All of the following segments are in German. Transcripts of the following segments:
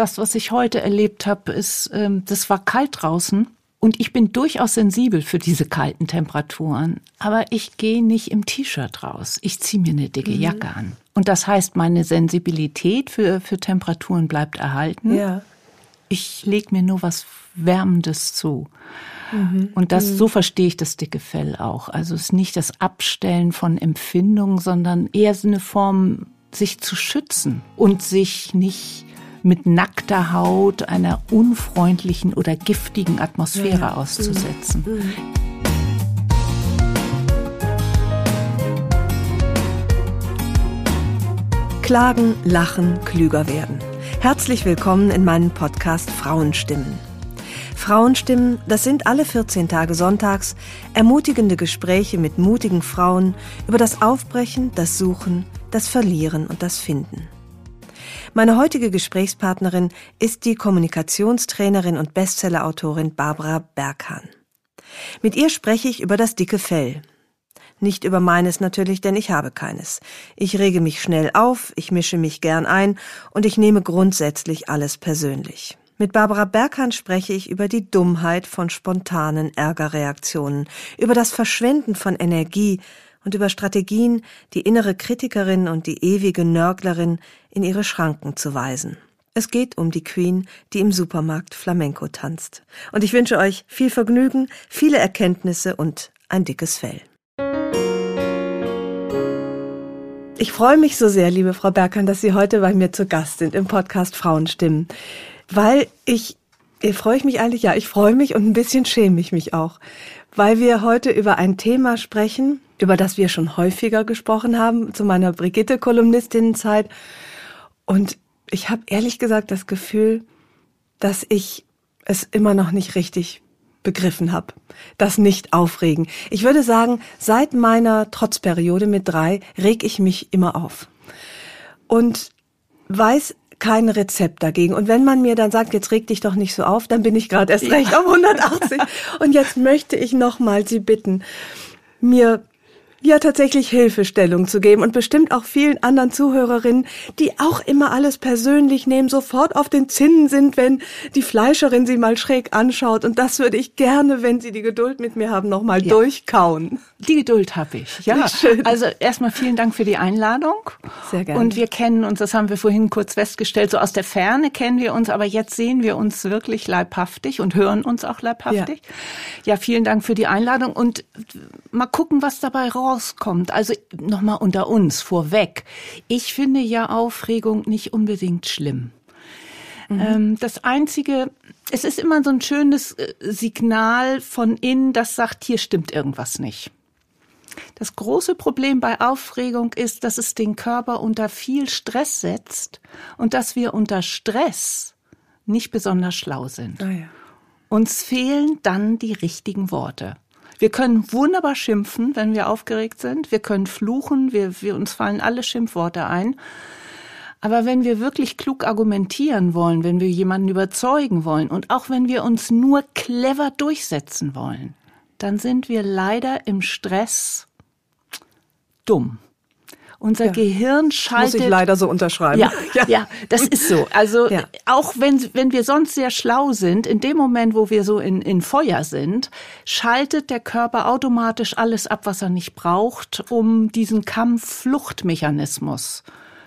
das, was ich heute erlebt habe, ist, ähm, das war kalt draußen und ich bin durchaus sensibel für diese kalten Temperaturen. Aber ich gehe nicht im T-Shirt raus. Ich ziehe mir eine dicke mhm. Jacke an. Und das heißt, meine Sensibilität für, für Temperaturen bleibt erhalten. Ja. Ich lege mir nur was Wärmendes zu. Mhm. Und das, mhm. so verstehe ich das dicke Fell auch. Also es ist nicht das Abstellen von Empfindungen, sondern eher so eine Form, sich zu schützen und sich nicht mit nackter Haut einer unfreundlichen oder giftigen Atmosphäre ja. auszusetzen. Mhm. mhm. Klagen, lachen, klüger werden. Herzlich willkommen in meinem Podcast Frauenstimmen. Frauenstimmen, das sind alle 14 Tage sonntags ermutigende Gespräche mit mutigen Frauen über das Aufbrechen, das Suchen, das Verlieren und das Finden. Meine heutige Gesprächspartnerin ist die Kommunikationstrainerin und Bestsellerautorin Barbara Berghahn. Mit ihr spreche ich über das dicke Fell. Nicht über meines natürlich, denn ich habe keines. Ich rege mich schnell auf, ich mische mich gern ein und ich nehme grundsätzlich alles persönlich. Mit Barbara Berghahn spreche ich über die Dummheit von spontanen Ärgerreaktionen, über das Verschwenden von Energie und über Strategien, die innere Kritikerin und die ewige Nörglerin in ihre Schranken zu weisen. Es geht um die Queen, die im Supermarkt Flamenco tanzt. Und ich wünsche euch viel Vergnügen, viele Erkenntnisse und ein dickes Fell. Ich freue mich so sehr, liebe Frau Berkan, dass Sie heute bei mir zu Gast sind im Podcast Frauenstimmen, weil ich, freue ich mich eigentlich, ja, ich freue mich und ein bisschen schäme ich mich auch, weil wir heute über ein Thema sprechen, über das wir schon häufiger gesprochen haben, zu meiner Brigitte-Kolumnistinnenzeit. Und ich habe ehrlich gesagt das Gefühl, dass ich es immer noch nicht richtig begriffen habe. Das nicht aufregen. Ich würde sagen, seit meiner Trotzperiode mit drei reg ich mich immer auf. Und weiß kein Rezept dagegen. Und wenn man mir dann sagt, jetzt reg dich doch nicht so auf, dann bin ich gerade erst recht ja. auf 180. Und jetzt möchte ich nochmal Sie bitten, mir ja tatsächlich Hilfestellung zu geben und bestimmt auch vielen anderen Zuhörerinnen, die auch immer alles persönlich nehmen, sofort auf den Zinnen sind, wenn die Fleischerin sie mal schräg anschaut. Und das würde ich gerne, wenn Sie die Geduld mit mir haben, nochmal ja. durchkauen. Die Geduld habe ich, ja. Schön. Also erstmal vielen Dank für die Einladung. Sehr gerne. Und wir kennen uns, das haben wir vorhin kurz festgestellt, so aus der Ferne kennen wir uns, aber jetzt sehen wir uns wirklich leibhaftig und hören uns auch leibhaftig. Ja, ja vielen Dank für die Einladung und mal gucken, was dabei rauskommt rauskommt, also nochmal unter uns vorweg, ich finde ja Aufregung nicht unbedingt schlimm. Mhm. Ähm, das Einzige, es ist immer so ein schönes äh, Signal von innen, das sagt, hier stimmt irgendwas nicht. Das große Problem bei Aufregung ist, dass es den Körper unter viel Stress setzt und dass wir unter Stress nicht besonders schlau sind. Ah ja. Uns fehlen dann die richtigen Worte. Wir können wunderbar schimpfen, wenn wir aufgeregt sind. Wir können fluchen. Wir, wir uns fallen alle Schimpfworte ein. Aber wenn wir wirklich klug argumentieren wollen, wenn wir jemanden überzeugen wollen und auch wenn wir uns nur clever durchsetzen wollen, dann sind wir leider im Stress dumm. Unser ja. Gehirn schaltet. Muss ich leider so unterschreiben. Ja, ja, ja das ist so. Also ja. auch wenn, wenn wir sonst sehr schlau sind, in dem Moment, wo wir so in, in Feuer sind, schaltet der Körper automatisch alles ab, was er nicht braucht, um diesen Kampf-Fluchtmechanismus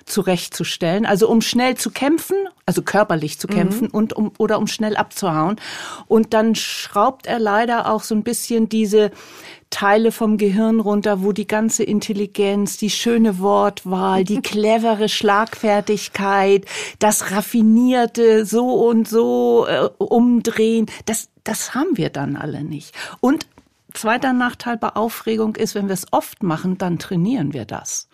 zurechtzustellen, also um schnell zu kämpfen, also körperlich zu kämpfen mhm. und um oder um schnell abzuhauen. Und dann schraubt er leider auch so ein bisschen diese Teile vom Gehirn runter, wo die ganze Intelligenz, die schöne Wortwahl, die clevere Schlagfertigkeit, das raffinierte so und so äh, umdrehen, das das haben wir dann alle nicht. Und zweiter Nachteil bei Aufregung ist, wenn wir es oft machen, dann trainieren wir das.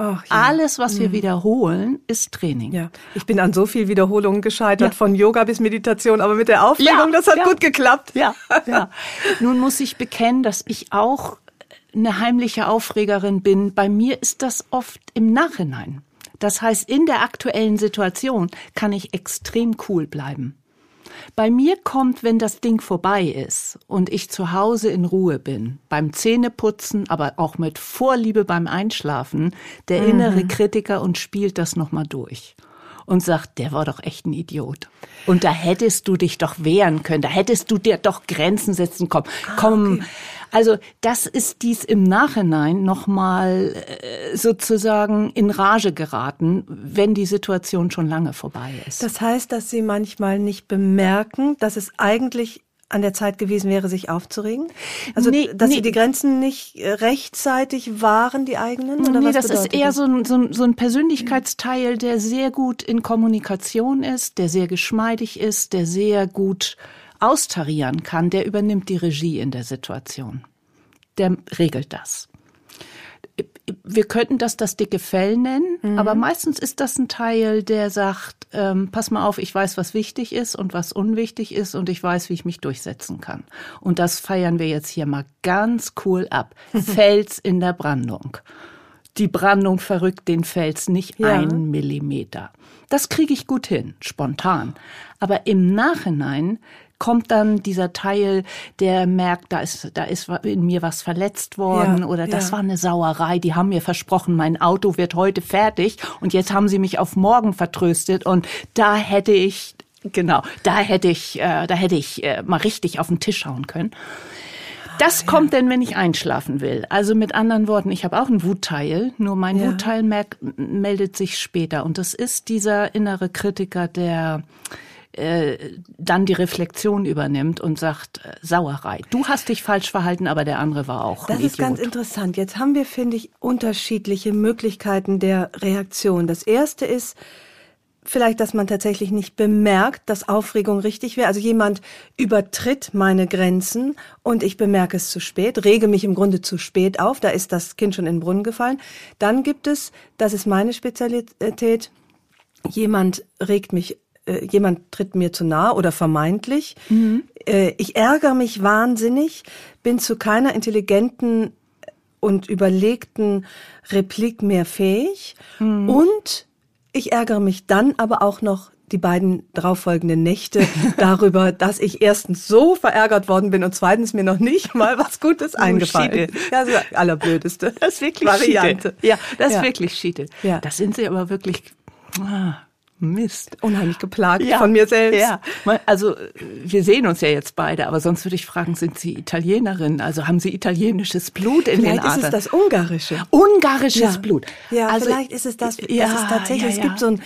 Ach, ja. Alles, was wir mhm. wiederholen, ist Training. Ja, ich bin an so viel Wiederholungen gescheitert, ja. von Yoga bis Meditation, aber mit der Aufregung, ja, das hat gut geklappt. Ja, ja. Nun muss ich bekennen, dass ich auch eine heimliche Aufregerin bin. Bei mir ist das oft im Nachhinein. Das heißt, in der aktuellen Situation kann ich extrem cool bleiben. Bei mir kommt, wenn das Ding vorbei ist und ich zu Hause in Ruhe bin, beim Zähneputzen, aber auch mit Vorliebe beim Einschlafen, der mhm. innere Kritiker und spielt das nochmal durch. Und sagt, der war doch echt ein Idiot. Und da hättest du dich doch wehren können, da hättest du dir doch Grenzen setzen kommen. Ah, Komm, okay. Also das ist dies im Nachhinein nochmal äh, sozusagen in Rage geraten, wenn die Situation schon lange vorbei ist. Das heißt, dass Sie manchmal nicht bemerken, dass es eigentlich an der Zeit gewesen wäre, sich aufzuregen? Also, nee, dass nee. sie die Grenzen nicht äh, rechtzeitig waren, die eigenen? Oder nee, was das ist eher so ein, so, ein, so ein Persönlichkeitsteil, der sehr gut in Kommunikation ist, der sehr geschmeidig ist, der sehr gut austarieren kann, der übernimmt die Regie in der Situation. Der regelt das wir könnten das das dicke Fell nennen, mhm. aber meistens ist das ein Teil, der sagt, ähm, pass mal auf, ich weiß, was wichtig ist und was unwichtig ist und ich weiß, wie ich mich durchsetzen kann. Und das feiern wir jetzt hier mal ganz cool ab. Fels in der Brandung. Die Brandung verrückt den Fels nicht ja. einen Millimeter. Das kriege ich gut hin, spontan. Aber im Nachhinein kommt dann dieser Teil, der merkt, da ist, da ist in mir was verletzt worden ja, oder das ja. war eine Sauerei. Die haben mir versprochen, mein Auto wird heute fertig und jetzt haben sie mich auf morgen vertröstet und da hätte ich, genau, da hätte ich, äh, da hätte ich äh, mal richtig auf den Tisch schauen können. Das ja. kommt denn, wenn ich einschlafen will. Also mit anderen Worten, ich habe auch einen Wutteil, nur mein ja. Wutteil meldet sich später. Und das ist dieser innere Kritiker, der äh, dann die Reflexion übernimmt und sagt, äh, Sauerei. Du hast dich falsch verhalten, aber der andere war auch. Das ist Idiot. ganz interessant. Jetzt haben wir, finde ich, unterschiedliche Möglichkeiten der Reaktion. Das erste ist, vielleicht, dass man tatsächlich nicht bemerkt, dass Aufregung richtig wäre. Also jemand übertritt meine Grenzen und ich bemerke es zu spät, rege mich im Grunde zu spät auf, da ist das Kind schon in den Brunnen gefallen. Dann gibt es, das ist meine Spezialität, jemand regt mich äh, jemand tritt mir zu nahe oder vermeintlich. Mhm. Äh, ich ärgere mich wahnsinnig, bin zu keiner intelligenten und überlegten Replik mehr fähig mhm. und ich ärgere mich dann aber auch noch die beiden darauffolgenden Nächte darüber, dass ich erstens so verärgert worden bin und zweitens mir noch nicht mal was Gutes oh, eingefallen ist. Ja, das ist allerblödeste. Das ist wirklich Variante. Schiete. Ja, das ja. ist wirklich Schiete. Ja. Das sind sie aber wirklich. Ah. Mist. Unheimlich geplagt ja, von mir selbst. Ja, also wir sehen uns ja jetzt beide, aber sonst würde ich fragen, sind Sie Italienerin? Also haben Sie italienisches Blut in vielleicht den Adern? Vielleicht ist es das Ungarische. Ungarisches ja. Blut. Ja, also, vielleicht ist es das. Ja, das ist tatsächlich, es gibt so ein,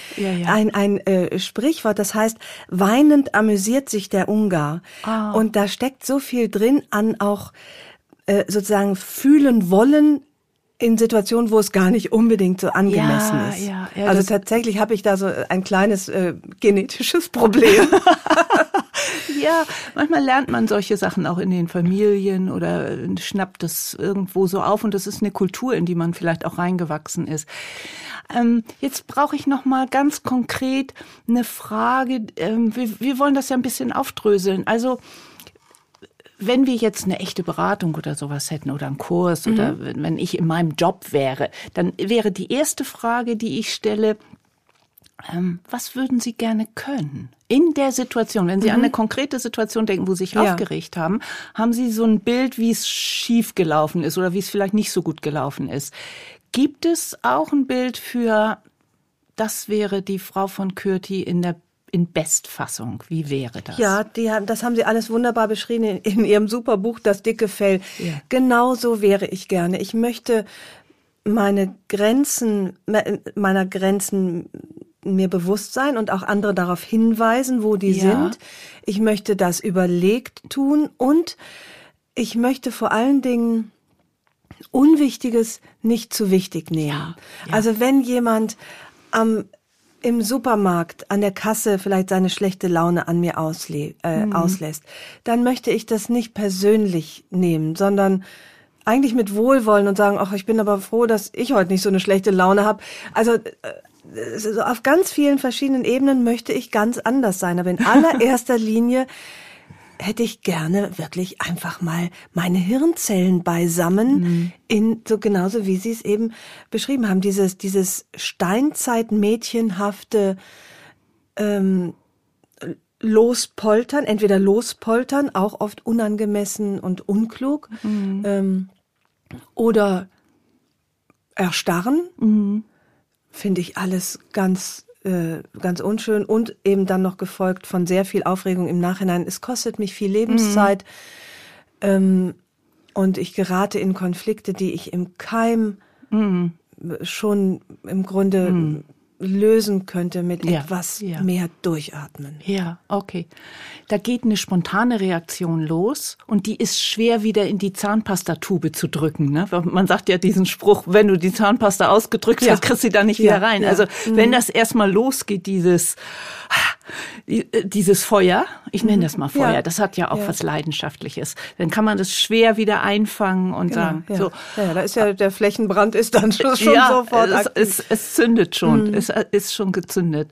ein, ein äh, Sprichwort, das heißt, weinend amüsiert sich der Ungar. Oh. Und da steckt so viel drin an auch äh, sozusagen fühlen wollen, in Situationen, wo es gar nicht unbedingt so angemessen ja, ist. Ja, ja, also tatsächlich habe ich da so ein kleines äh, genetisches Problem. ja, manchmal lernt man solche Sachen auch in den Familien oder schnappt das irgendwo so auf und das ist eine Kultur, in die man vielleicht auch reingewachsen ist. Ähm, jetzt brauche ich noch mal ganz konkret eine Frage. Ähm, wir, wir wollen das ja ein bisschen aufdröseln. Also wenn wir jetzt eine echte Beratung oder sowas hätten oder einen Kurs mhm. oder wenn ich in meinem Job wäre, dann wäre die erste Frage, die ich stelle, ähm, was würden Sie gerne können? In der Situation, wenn Sie mhm. an eine konkrete Situation denken, wo Sie sich ja. aufgeregt haben, haben Sie so ein Bild, wie es schief gelaufen ist oder wie es vielleicht nicht so gut gelaufen ist. Gibt es auch ein Bild für, das wäre die Frau von Kürti in der in Bestfassung. Wie wäre das? Ja, die, das haben Sie alles wunderbar beschrieben in, in Ihrem super Buch Das dicke Fell. Ja. Genau so wäre ich gerne. Ich möchte meine Grenzen, meiner Grenzen mir bewusst sein und auch andere darauf hinweisen, wo die ja. sind. Ich möchte das überlegt tun und ich möchte vor allen Dingen Unwichtiges nicht zu wichtig nehmen. Ja, ja. Also wenn jemand am im Supermarkt an der Kasse vielleicht seine schlechte Laune an mir ausle äh, mhm. auslässt, dann möchte ich das nicht persönlich nehmen, sondern eigentlich mit Wohlwollen und sagen, ach, ich bin aber froh, dass ich heute nicht so eine schlechte Laune habe. Also äh, auf ganz vielen verschiedenen Ebenen möchte ich ganz anders sein, aber in allererster Linie hätte ich gerne wirklich einfach mal meine Hirnzellen beisammen mhm. in so genauso wie Sie es eben beschrieben haben, dieses dieses Steinzeitmädchenhafte ähm, lospoltern, entweder lospoltern, auch oft unangemessen und unklug, mhm. ähm, oder erstarren, mhm. finde ich alles ganz äh, ganz unschön und eben dann noch gefolgt von sehr viel Aufregung im Nachhinein. Es kostet mich viel Lebenszeit mhm. ähm, und ich gerate in Konflikte, die ich im Keim mhm. schon im Grunde mhm lösen könnte mit ja, etwas ja. mehr Durchatmen. Ja, okay. Da geht eine spontane Reaktion los und die ist schwer wieder in die Zahnpastatube zu drücken. Ne? Man sagt ja diesen Spruch, wenn du die Zahnpasta ausgedrückt ja. hast, kriegst du da nicht wieder rein. Also mhm. wenn das erstmal losgeht, dieses äh, dieses Feuer, ich nenne das mal mhm. Feuer, das hat ja auch was Leidenschaftliches. Dann kann man das schwer wieder einfangen und genau, sagen, ja. so. Ja, da ist ja der Flächenbrand ist dann schon, schon ja, sofort es, es, es, zündet schon, mhm. es ist schon gezündet.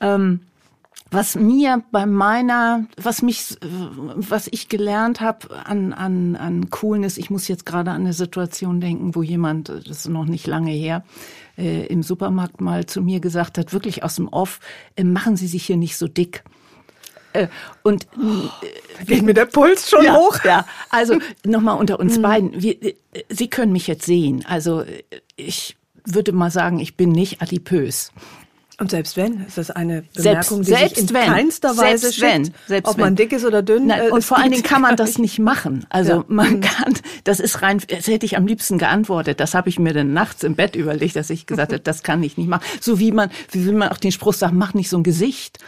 Ähm, was mir bei meiner, was mich, was ich gelernt habe an, an, an Coolness, ich muss jetzt gerade an eine Situation denken, wo jemand, das ist noch nicht lange her, äh, im Supermarkt mal zu mir gesagt hat, wirklich aus dem Off, äh, machen Sie sich hier nicht so dick. Äh, und äh, geht mir der Puls schon ja, hoch. Ja, also nochmal unter uns mhm. beiden. Wir, äh, Sie können mich jetzt sehen. Also äh, ich würde mal sagen, ich bin nicht adipös. Und selbst wenn, ist das eine Bemerkung, selbst, die selbst sich in wenn, keinster Weise selbst wenn, selbst ob man dick ist oder dünn. Nein, und vor allen Dingen kann man das nicht machen. Also ja. man kann, das ist rein, das hätte ich am liebsten geantwortet. Das habe ich mir dann nachts im Bett überlegt, dass ich gesagt habe, das kann ich nicht machen. So wie man, wie will man auch den Spruch sagen, mach nicht so ein Gesicht.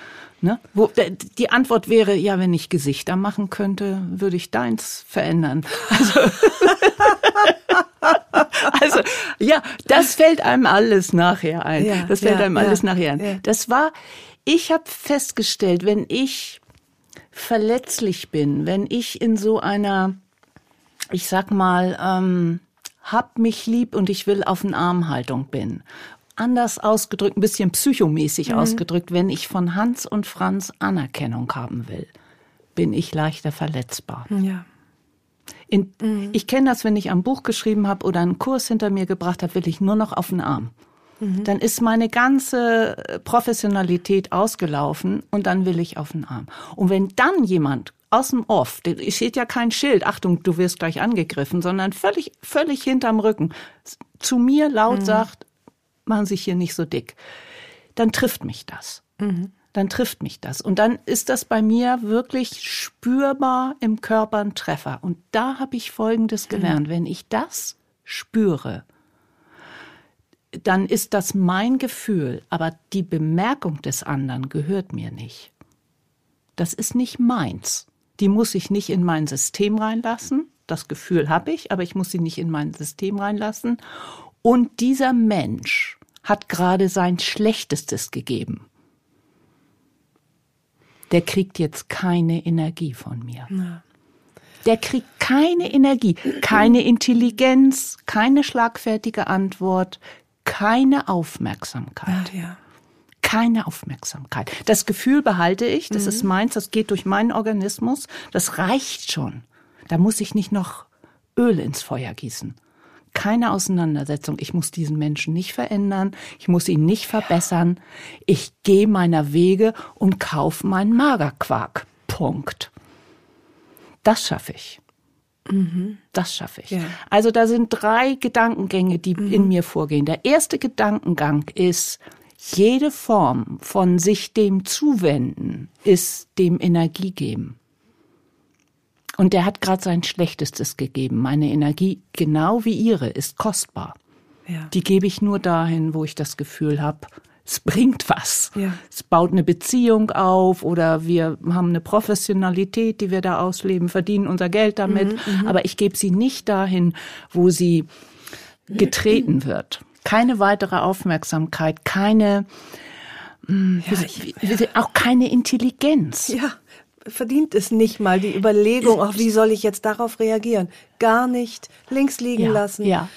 Ne? Wo, die Antwort wäre, ja, wenn ich Gesichter machen könnte, würde ich deins verändern. Also, also ja, das fällt einem alles nachher ein. Ja, das fällt ja, einem alles nachher ein. Das war, ich habe festgestellt, wenn ich verletzlich bin, wenn ich in so einer, ich sag mal, ähm, hab mich lieb und ich will auf den Armhaltung bin. Anders ausgedrückt, ein bisschen psychomäßig mhm. ausgedrückt, wenn ich von Hans und Franz Anerkennung haben will, bin ich leichter verletzbar. Ja. In, mhm. Ich kenne das, wenn ich ein Buch geschrieben habe oder einen Kurs hinter mir gebracht habe, will ich nur noch auf den Arm. Mhm. Dann ist meine ganze Professionalität ausgelaufen und dann will ich auf den Arm. Und wenn dann jemand aus dem Off, es steht ja kein Schild, Achtung, du wirst gleich angegriffen, sondern völlig, völlig hinterm Rücken, zu mir laut mhm. sagt, machen Sie sich hier nicht so dick, dann trifft mich das. Mhm dann trifft mich das. Und dann ist das bei mir wirklich spürbar im Körper ein Treffer. Und da habe ich Folgendes gelernt. Wenn ich das spüre, dann ist das mein Gefühl, aber die Bemerkung des anderen gehört mir nicht. Das ist nicht meins. Die muss ich nicht in mein System reinlassen. Das Gefühl habe ich, aber ich muss sie nicht in mein System reinlassen. Und dieser Mensch hat gerade sein Schlechtestes gegeben der kriegt jetzt keine Energie von mir. Ja. Der kriegt keine Energie, keine Intelligenz, keine schlagfertige Antwort, keine Aufmerksamkeit. Ja, ja. Keine Aufmerksamkeit. Das Gefühl behalte ich, das mhm. ist meins, das geht durch meinen Organismus, das reicht schon. Da muss ich nicht noch Öl ins Feuer gießen keine Auseinandersetzung. Ich muss diesen Menschen nicht verändern. Ich muss ihn nicht verbessern. Ich gehe meiner Wege und kaufe meinen Magerquark. Punkt. Das schaffe ich. Mhm. Das schaffe ich. Ja. Also da sind drei Gedankengänge, die mhm. in mir vorgehen. Der erste Gedankengang ist, jede Form von sich dem zuwenden ist dem Energie geben. Und der hat gerade sein Schlechtestes gegeben. Meine Energie, genau wie ihre, ist kostbar. Ja. Die gebe ich nur dahin, wo ich das Gefühl habe, es bringt was. Ja. Es baut eine Beziehung auf oder wir haben eine Professionalität, die wir da ausleben, verdienen unser Geld damit. Mhm, mhm. Aber ich gebe sie nicht dahin, wo sie getreten wird. Keine weitere Aufmerksamkeit, keine, hm, ja, ich, auch keine Intelligenz. Ja verdient es nicht mal die Überlegung, auch wie soll ich jetzt darauf reagieren? Gar nicht links liegen ja, lassen. Ja.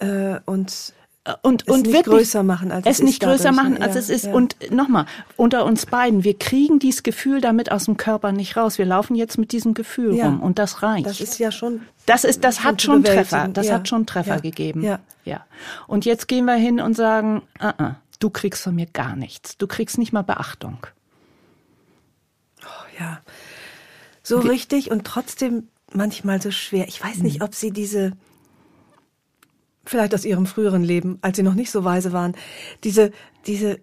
Äh, und und, es und nicht wirklich größer machen, als es, es nicht größer dadurch, machen, als ja, es ist. Ja. Und nochmal, unter uns beiden, wir kriegen dieses Gefühl damit aus dem Körper nicht raus. Wir laufen jetzt mit diesem Gefühl ja. rum und das reicht. Das ist ja schon. Das ist, das hat schon Treffer. Das hat schon Treffer gegeben. Ja. ja. Und jetzt gehen wir hin und sagen, uh -uh, du kriegst von mir gar nichts. Du kriegst nicht mal Beachtung. Ja so Wie? richtig und trotzdem manchmal so schwer. Ich weiß nicht, hm. ob Sie diese, vielleicht aus Ihrem früheren Leben, als Sie noch nicht so weise waren, diese, diese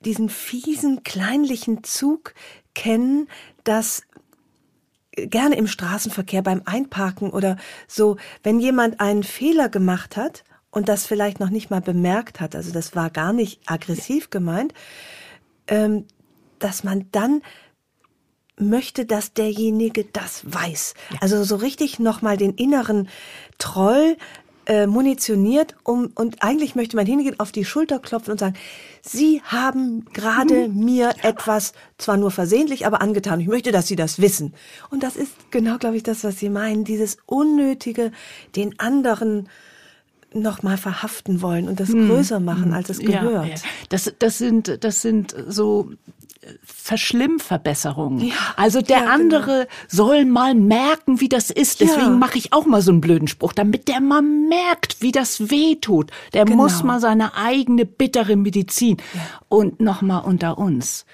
diesen fiesen, kleinlichen Zug kennen, dass gerne im Straßenverkehr beim Einparken oder so, wenn jemand einen Fehler gemacht hat und das vielleicht noch nicht mal bemerkt hat, also das war gar nicht aggressiv gemeint, ähm, dass man dann möchte, dass derjenige das weiß. Ja. Also so richtig nochmal den inneren Troll äh, munitioniert, um und eigentlich möchte man hingehen, auf die Schulter klopfen und sagen, Sie haben gerade hm. mir etwas, zwar nur versehentlich, aber angetan. Ich möchte, dass Sie das wissen. Und das ist genau, glaube ich, das, was Sie meinen, dieses unnötige, den anderen noch mal verhaften wollen und das hm. größer machen, als es gehört. Ja, ja. Das, das sind, das sind so Verschlimmverbesserungen. Ja, also der ja, andere genau. soll mal merken, wie das ist. Deswegen ja. mache ich auch mal so einen blöden Spruch, damit der mal merkt, wie das weh tut. Der genau. muss mal seine eigene bittere Medizin. Und nochmal unter uns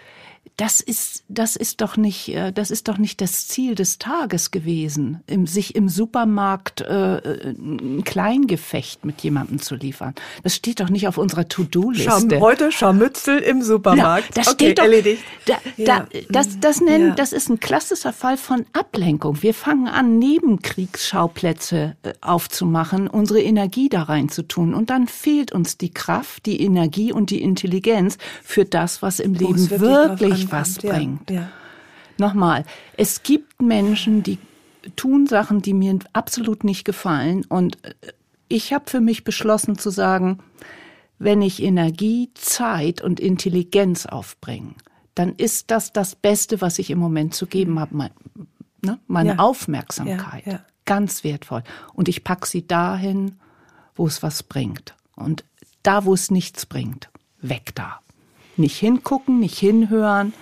das ist, das ist doch nicht, äh, das ist doch nicht das Ziel des Tages gewesen, im, sich im Supermarkt äh, ein Kleingefecht mit jemandem zu liefern. Das steht doch nicht auf unserer To-Do-Liste. Heute Scharmützel im Supermarkt. Ja, das okay, steht doch, erledigt. Da, ja. das, das nennen, ja. das ist ein klassischer Fall von Ablenkung. Wir fangen an, Nebenkriegsschauplätze äh, aufzumachen, unsere Energie da reinzutun. Und dann fehlt uns die Kraft, die Energie und die Intelligenz für das, was im Leben wirklich, wirklich was ja, bringt. Ja. Nochmal, es gibt Menschen, die tun Sachen, die mir absolut nicht gefallen. Und äh, ich habe für mich beschlossen zu sagen, wenn ich Energie, Zeit und Intelligenz aufbringe, dann ist das das Beste, was ich im Moment zu geben habe. Mein, ne? Meine ja. Aufmerksamkeit. Ja, Ganz wertvoll. Und ich pack sie dahin, wo es was bringt. Und da, wo es nichts bringt, weg da. Nicht hingucken, nicht hinhören.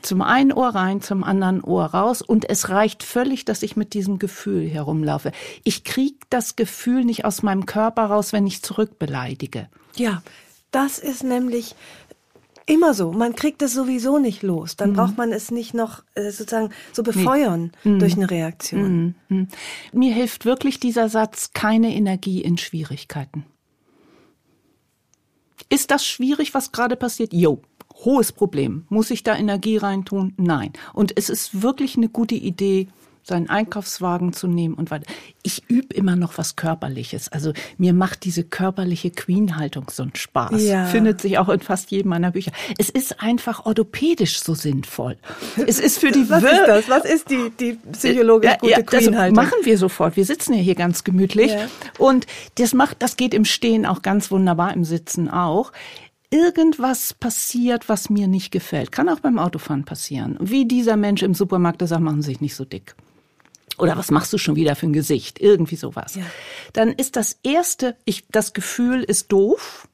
Zum einen Ohr rein, zum anderen Ohr raus. Und es reicht völlig, dass ich mit diesem Gefühl herumlaufe. Ich krieg das Gefühl nicht aus meinem Körper raus, wenn ich zurückbeleidige. Ja, das ist nämlich immer so. Man kriegt es sowieso nicht los. Dann mhm. braucht man es nicht noch äh, sozusagen so befeuern nee. mhm. durch eine Reaktion. Mhm. Mir hilft wirklich dieser Satz, keine Energie in Schwierigkeiten. Ist das schwierig, was gerade passiert? Jo, hohes Problem. Muss ich da Energie reintun? Nein. Und es ist wirklich eine gute Idee, seinen Einkaufswagen zu nehmen und weiter. Ich übe immer noch was Körperliches. Also mir macht diese körperliche Queen-Haltung so einen Spaß. Ja. Findet sich auch in fast jedem meiner Bücher. Es ist einfach orthopädisch so sinnvoll. Es ist für die Was ist das? Was ist die, die psychologisch ja, gute ja, Queen-Haltung? machen wir sofort. Wir sitzen ja hier ganz gemütlich. Ja. Und das macht, das geht im Stehen auch ganz wunderbar, im Sitzen auch irgendwas passiert, was mir nicht gefällt. Kann auch beim Autofahren passieren. Wie dieser Mensch im Supermarkt, der sagt, machen Sie sich nicht so dick. Oder was machst du schon wieder für ein Gesicht? Irgendwie sowas. Ja. Dann ist das erste, ich, das Gefühl ist doof.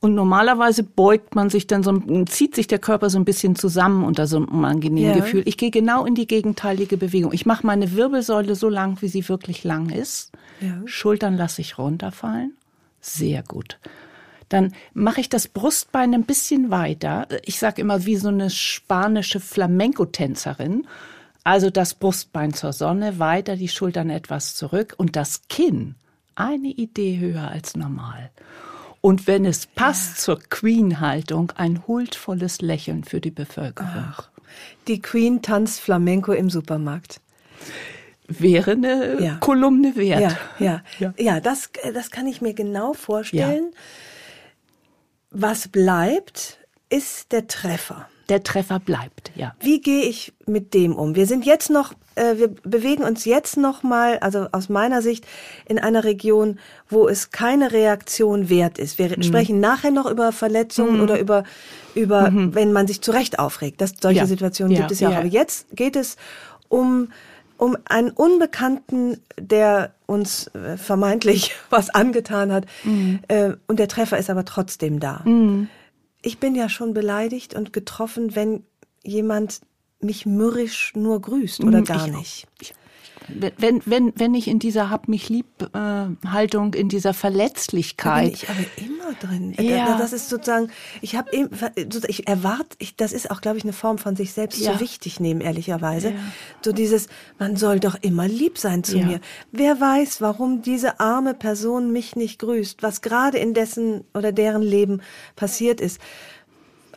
Und normalerweise beugt man sich dann so, zieht sich der Körper so ein bisschen zusammen unter so einem unangenehmen ja. Gefühl. Ich gehe genau in die gegenteilige Bewegung. Ich mache meine Wirbelsäule so lang, wie sie wirklich lang ist. Ja. Schultern lasse ich runterfallen. Sehr gut. Dann mache ich das Brustbein ein bisschen weiter. Ich sage immer wie so eine spanische Flamenco-Tänzerin also das Brustbein zur Sonne, weiter die Schultern etwas zurück und das Kinn eine Idee höher als normal. Und wenn es passt ja. zur Queen-Haltung, ein huldvolles Lächeln für die Bevölkerung. Ach, die Queen tanzt Flamenco im Supermarkt. Wäre eine ja. Kolumne wert. Ja, ja, ja. ja das, das kann ich mir genau vorstellen. Ja. Was bleibt, ist der Treffer der Treffer bleibt, ja. Wie gehe ich mit dem um? Wir sind jetzt noch, äh, wir bewegen uns jetzt noch mal, also aus meiner Sicht, in einer Region, wo es keine Reaktion wert ist. Wir mhm. sprechen nachher noch über Verletzungen mhm. oder über, über, mhm. wenn man sich zu Recht aufregt. Das, solche ja. Situationen ja. gibt es ja, ja auch. Aber jetzt geht es um, um einen Unbekannten, der uns äh, vermeintlich was angetan hat. Mhm. Äh, und der Treffer ist aber trotzdem da. Ich bin ja schon beleidigt und getroffen, wenn jemand mich mürrisch nur grüßt oder mm, gar ich nicht. Ich, wenn, wenn, wenn ich in dieser Hab mich lieb äh, Haltung, in dieser Verletzlichkeit. Da bin ich aber immer drin. Ja. Das ist sozusagen, ich habe ich erwarte, ich, das ist auch, glaube ich, eine Form von sich selbst ja. so wichtig nehmen, ehrlicherweise. Ja. So dieses, man soll doch immer lieb sein zu ja. mir. Wer weiß, warum diese arme Person mich nicht grüßt, was gerade in dessen oder deren Leben passiert ist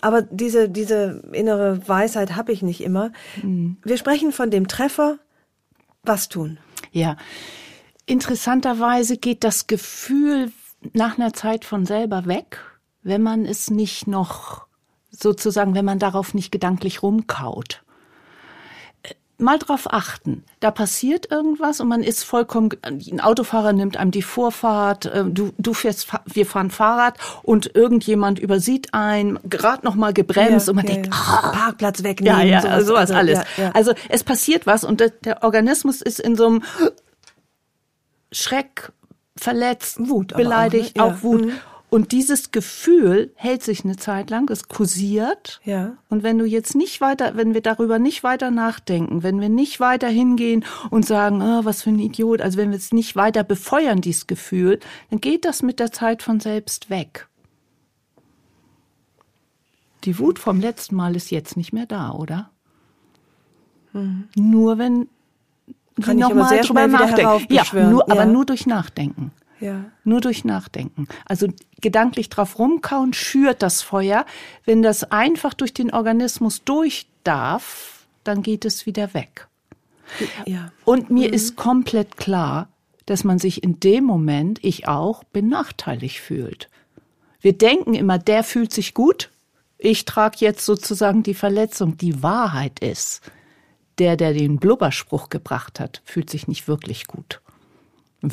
aber diese, diese innere Weisheit habe ich nicht immer. Mhm. Wir sprechen von dem Treffer, was tun. Ja, interessanterweise geht das Gefühl nach einer Zeit von selber weg, wenn man es nicht noch sozusagen, wenn man darauf nicht gedanklich rumkaut mal drauf achten. Da passiert irgendwas und man ist vollkommen, ein Autofahrer nimmt einem die Vorfahrt, äh, du, du fährst, wir fahren Fahrrad und irgendjemand übersieht einen, gerade noch mal gebremst ja, und man ja, denkt, ja. Ah, Parkplatz wegnehmen. Ja, ja, sowas, sowas also, alles. Also es passiert was und der, der Organismus ist in so einem Schreck, verletzt, Wut, beleidigt, auch, ne? auch Wut. Mhm. Und dieses Gefühl hält sich eine Zeit lang, es kursiert. Ja. Und wenn du jetzt nicht weiter, wenn wir darüber nicht weiter nachdenken, wenn wir nicht weiter hingehen und sagen, oh, was für ein Idiot, also wenn wir es nicht weiter befeuern, dieses Gefühl, dann geht das mit der Zeit von selbst weg. Die Wut vom letzten Mal ist jetzt nicht mehr da, oder? Mhm. Nur wenn Kann ich aber sehr schnell wieder nachdenken. Ja, nur, aber nur durch Nachdenken. Ja. Nur durch Nachdenken. Also gedanklich drauf rumkauen schürt das Feuer. Wenn das einfach durch den Organismus durch darf, dann geht es wieder weg. Ja. Und mir mhm. ist komplett klar, dass man sich in dem Moment, ich auch, benachteiligt fühlt. Wir denken immer, der fühlt sich gut. Ich trage jetzt sozusagen die Verletzung. Die Wahrheit ist, der, der den Blubberspruch gebracht hat, fühlt sich nicht wirklich gut.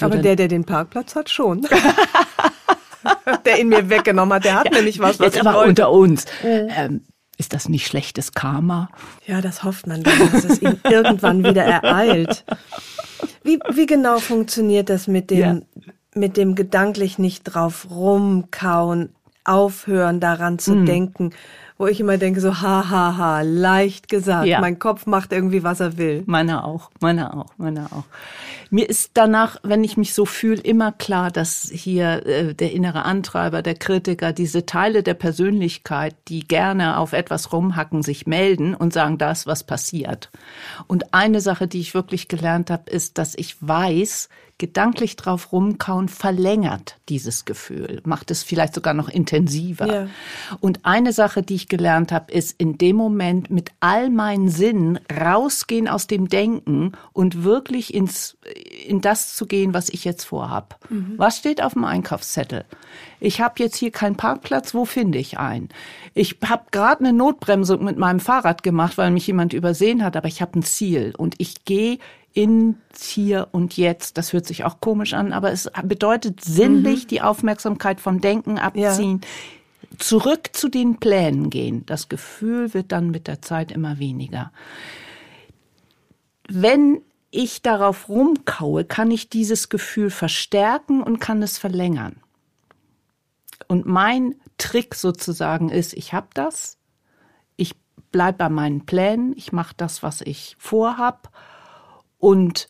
Aber der, der den Parkplatz hat, schon. der ihn mir weggenommen hat, der hat ja, nämlich was, was jetzt aber wollte. unter uns. Ähm, ist das nicht schlechtes Karma? Ja, das hofft man, dann, dass es ihn irgendwann wieder ereilt. Wie, wie genau funktioniert das mit dem, ja. mit dem gedanklich nicht drauf rumkauen, aufhören daran zu hm. denken? Wo ich immer denke, so ha, ha, ha, leicht gesagt. Ja. Mein Kopf macht irgendwie, was er will. Meiner auch, meiner auch, meiner auch. Mir ist danach, wenn ich mich so fühle, immer klar, dass hier äh, der innere Antreiber, der Kritiker, diese Teile der Persönlichkeit, die gerne auf etwas rumhacken, sich melden und sagen, das, was passiert. Und eine Sache, die ich wirklich gelernt habe, ist, dass ich weiß, gedanklich drauf rumkauen verlängert dieses Gefühl, macht es vielleicht sogar noch intensiver. Ja. Und eine Sache, die ich gelernt habe, ist in dem Moment mit all meinen Sinnen rausgehen aus dem Denken und wirklich ins in das zu gehen, was ich jetzt vorhab. Mhm. Was steht auf dem Einkaufszettel? Ich habe jetzt hier keinen Parkplatz, wo finde ich einen? Ich habe gerade eine Notbremsung mit meinem Fahrrad gemacht, weil mich jemand übersehen hat, aber ich habe ein Ziel und ich gehe ins Hier und Jetzt. Das hört sich auch komisch an, aber es bedeutet sinnlich mhm. die Aufmerksamkeit vom Denken abziehen. Ja. Zurück zu den Plänen gehen. Das Gefühl wird dann mit der Zeit immer weniger. Wenn ich darauf rumkaue, kann ich dieses Gefühl verstärken und kann es verlängern. Und mein Trick sozusagen ist, ich habe das, ich bleibe bei meinen Plänen, ich mache das, was ich vorhab und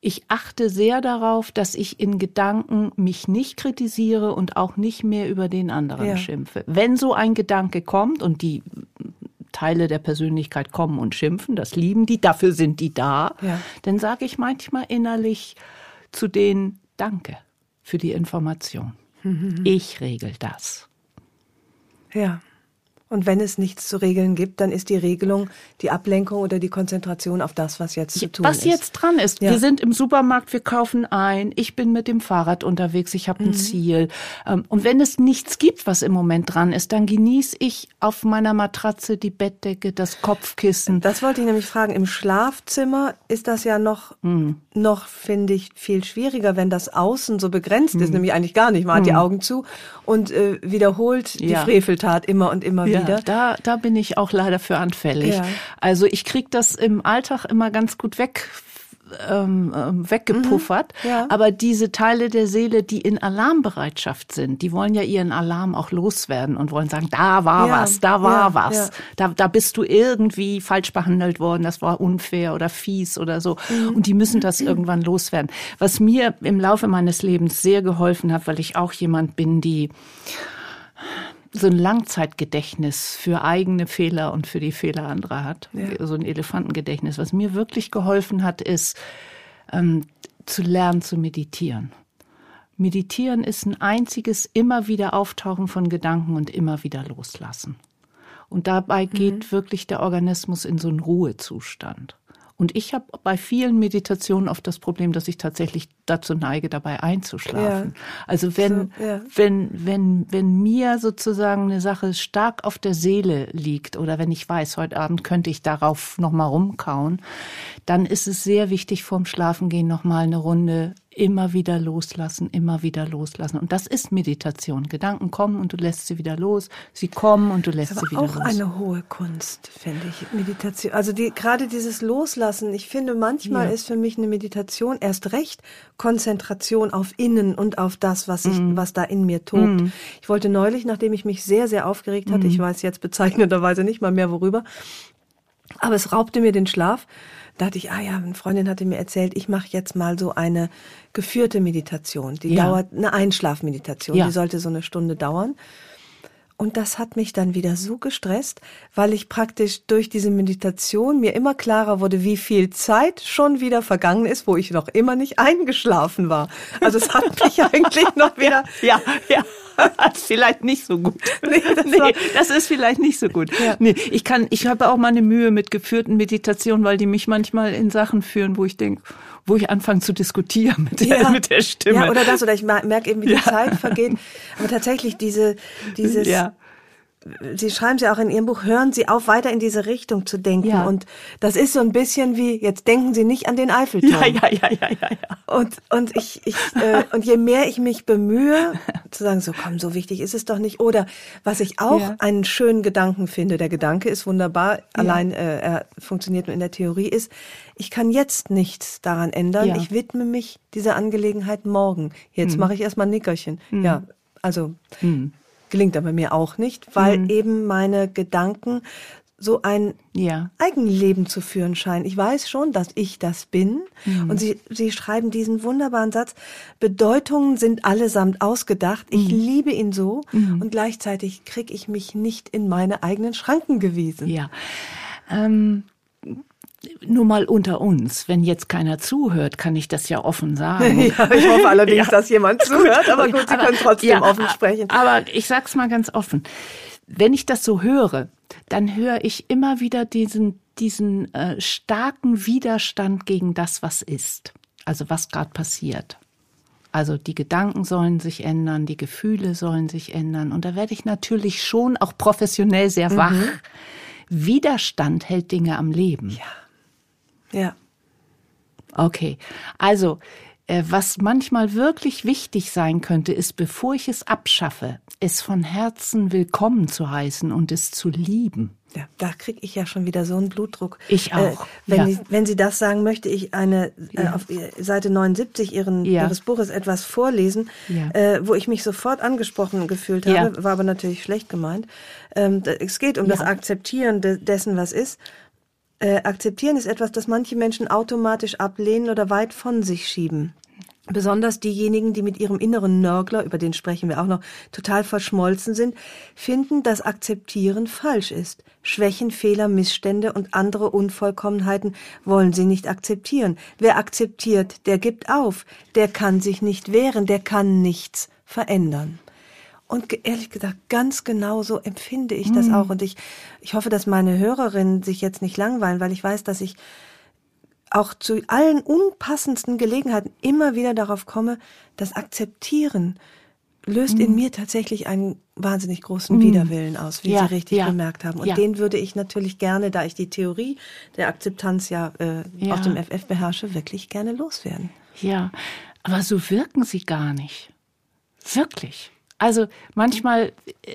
ich achte sehr darauf, dass ich in Gedanken mich nicht kritisiere und auch nicht mehr über den anderen ja. schimpfe. Wenn so ein Gedanke kommt und die Teile der Persönlichkeit kommen und schimpfen, das lieben die, dafür sind die da, ja. dann sage ich manchmal innerlich zu denen Danke für die Information. Mhm. Ich regel das. Ja. Und wenn es nichts zu regeln gibt, dann ist die Regelung die Ablenkung oder die Konzentration auf das, was jetzt zu tun was ist. Was jetzt dran ist. Ja. Wir sind im Supermarkt, wir kaufen ein, ich bin mit dem Fahrrad unterwegs, ich habe ein mhm. Ziel. Ähm, und wenn es nichts gibt, was im Moment dran ist, dann genieße ich auf meiner Matratze die Bettdecke, das Kopfkissen. Das wollte ich nämlich fragen. Im Schlafzimmer ist das ja noch, mhm. noch finde ich, viel schwieriger, wenn das Außen so begrenzt mhm. ist, nämlich eigentlich gar nicht. Man hat die mhm. Augen zu und äh, wiederholt die ja. Freveltat immer und immer ja. wieder. Da, da bin ich auch leider für anfällig. Ja. Also ich krieg das im Alltag immer ganz gut weg ähm, ähm, weggepuffert. Mhm, ja. Aber diese Teile der Seele, die in Alarmbereitschaft sind, die wollen ja ihren Alarm auch loswerden und wollen sagen, da war ja, was, da war ja, was, Da, da bist du irgendwie falsch behandelt worden, das war unfair oder fies oder so. Mhm. Und die müssen das mhm. irgendwann loswerden. Was mir im Laufe meines Lebens sehr geholfen hat, weil ich auch jemand bin, die so ein Langzeitgedächtnis für eigene Fehler und für die Fehler anderer hat. Ja. So ein Elefantengedächtnis. Was mir wirklich geholfen hat, ist ähm, zu lernen zu meditieren. Meditieren ist ein einziges immer wieder Auftauchen von Gedanken und immer wieder loslassen. Und dabei geht mhm. wirklich der Organismus in so einen Ruhezustand. Und ich habe bei vielen Meditationen oft das Problem, dass ich tatsächlich dazu neige, dabei einzuschlafen. Ja. Also wenn, so, ja. wenn, wenn, wenn mir sozusagen eine Sache stark auf der Seele liegt oder wenn ich weiß, heute Abend könnte ich darauf nochmal rumkauen, dann ist es sehr wichtig, vorm Schlafengehen nochmal eine Runde immer wieder loslassen, immer wieder loslassen. Und das ist Meditation. Gedanken kommen und du lässt sie wieder los. Sie kommen und du lässt sie wieder los. Auch eine hohe Kunst, finde ich. Meditation. Also die, gerade dieses Loslassen. Ich finde, manchmal ja. ist für mich eine Meditation erst recht Konzentration auf Innen und auf das, was ich, mm. was da in mir tobt. Mm. Ich wollte neulich, nachdem ich mich sehr, sehr aufgeregt hatte, mm. ich weiß jetzt bezeichnenderweise nicht mal mehr worüber, aber es raubte mir den Schlaf da dachte ich, ah ja, eine Freundin hatte mir erzählt, ich mache jetzt mal so eine geführte Meditation. Die ja. dauert, eine Einschlafmeditation, ja. die sollte so eine Stunde dauern. Und das hat mich dann wieder so gestresst, weil ich praktisch durch diese Meditation mir immer klarer wurde, wie viel Zeit schon wieder vergangen ist, wo ich noch immer nicht eingeschlafen war. Also es hat mich eigentlich noch wieder. Ja, ja. Das ist vielleicht nicht so gut. Nee, das, nee, das ist vielleicht nicht so gut. Ja. Nee, ich kann, ich habe auch mal eine Mühe mit geführten Meditationen, weil die mich manchmal in Sachen führen, wo ich denke, wo ich anfange zu diskutieren mit der, ja. mit der Stimme. Ja, oder das, oder ich merke eben, wie die. Zeit vergeht. Aber tatsächlich diese, dieses, ja. Sie schreiben sie auch in Ihrem Buch, hören Sie auf, weiter in diese Richtung zu denken. Ja. Und das ist so ein bisschen wie, jetzt denken Sie nicht an den Eiffelturm. Ja, ja, ja, ja, ja. ja. Und, und ich, ich, äh, und je mehr ich mich bemühe, zu sagen, so komm, so wichtig ist es doch nicht. Oder was ich auch ja. einen schönen Gedanken finde, der Gedanke ist wunderbar, allein äh, er funktioniert nur in der Theorie, ist, ich kann jetzt nichts daran ändern. Ich widme mich dieser Angelegenheit morgen. Jetzt hm. mache ich erstmal ein Nickerchen. Hm. Ja, also. Hm gelingt aber mir auch nicht, weil mhm. eben meine Gedanken so ein ja. Eigenleben zu führen scheinen. Ich weiß schon, dass ich das bin. Mhm. Und Sie, Sie schreiben diesen wunderbaren Satz, Bedeutungen sind allesamt ausgedacht. Ich mhm. liebe ihn so. Mhm. Und gleichzeitig kriege ich mich nicht in meine eigenen Schranken gewiesen. Ja. Ähm, nur mal unter uns, wenn jetzt keiner zuhört, kann ich das ja offen sagen. ja, ich hoffe allerdings, ja. dass jemand zuhört, aber gut, Sie aber, können trotzdem ja, offen sprechen. Aber ich sag's mal ganz offen. Wenn ich das so höre, dann höre ich immer wieder diesen, diesen äh, starken Widerstand gegen das, was ist. Also was gerade passiert. Also die Gedanken sollen sich ändern, die Gefühle sollen sich ändern. Und da werde ich natürlich schon auch professionell sehr wach. Mhm. Widerstand hält Dinge am Leben. Ja. Ja. Okay. Also, äh, was manchmal wirklich wichtig sein könnte, ist, bevor ich es abschaffe, es von Herzen willkommen zu heißen und es zu lieben. Ja, da kriege ich ja schon wieder so einen Blutdruck. Ich äh, auch. Äh, wenn, ja. die, wenn Sie das sagen, möchte ich eine äh, auf Seite 79 Ihren, ja. Ihres Buches etwas vorlesen, ja. äh, wo ich mich sofort angesprochen gefühlt habe, war aber natürlich schlecht gemeint. Ähm, es geht um das Akzeptieren de dessen, was ist. Äh, akzeptieren ist etwas, das manche Menschen automatisch ablehnen oder weit von sich schieben. Besonders diejenigen, die mit ihrem inneren Nörgler, über den sprechen wir auch noch, total verschmolzen sind, finden, dass Akzeptieren falsch ist. Schwächen, Fehler, Missstände und andere Unvollkommenheiten wollen sie nicht akzeptieren. Wer akzeptiert, der gibt auf, der kann sich nicht wehren, der kann nichts verändern. Und ehrlich gesagt, ganz genau so empfinde ich das mhm. auch. Und ich, ich hoffe, dass meine Hörerinnen sich jetzt nicht langweilen, weil ich weiß, dass ich auch zu allen unpassendsten Gelegenheiten immer wieder darauf komme, das Akzeptieren löst mhm. in mir tatsächlich einen wahnsinnig großen mhm. Widerwillen aus, wie ja, Sie richtig ja. bemerkt haben. Und ja. den würde ich natürlich gerne, da ich die Theorie der Akzeptanz ja, äh, ja aus dem FF beherrsche, wirklich gerne loswerden. Ja, aber so wirken Sie gar nicht. Wirklich. Also manchmal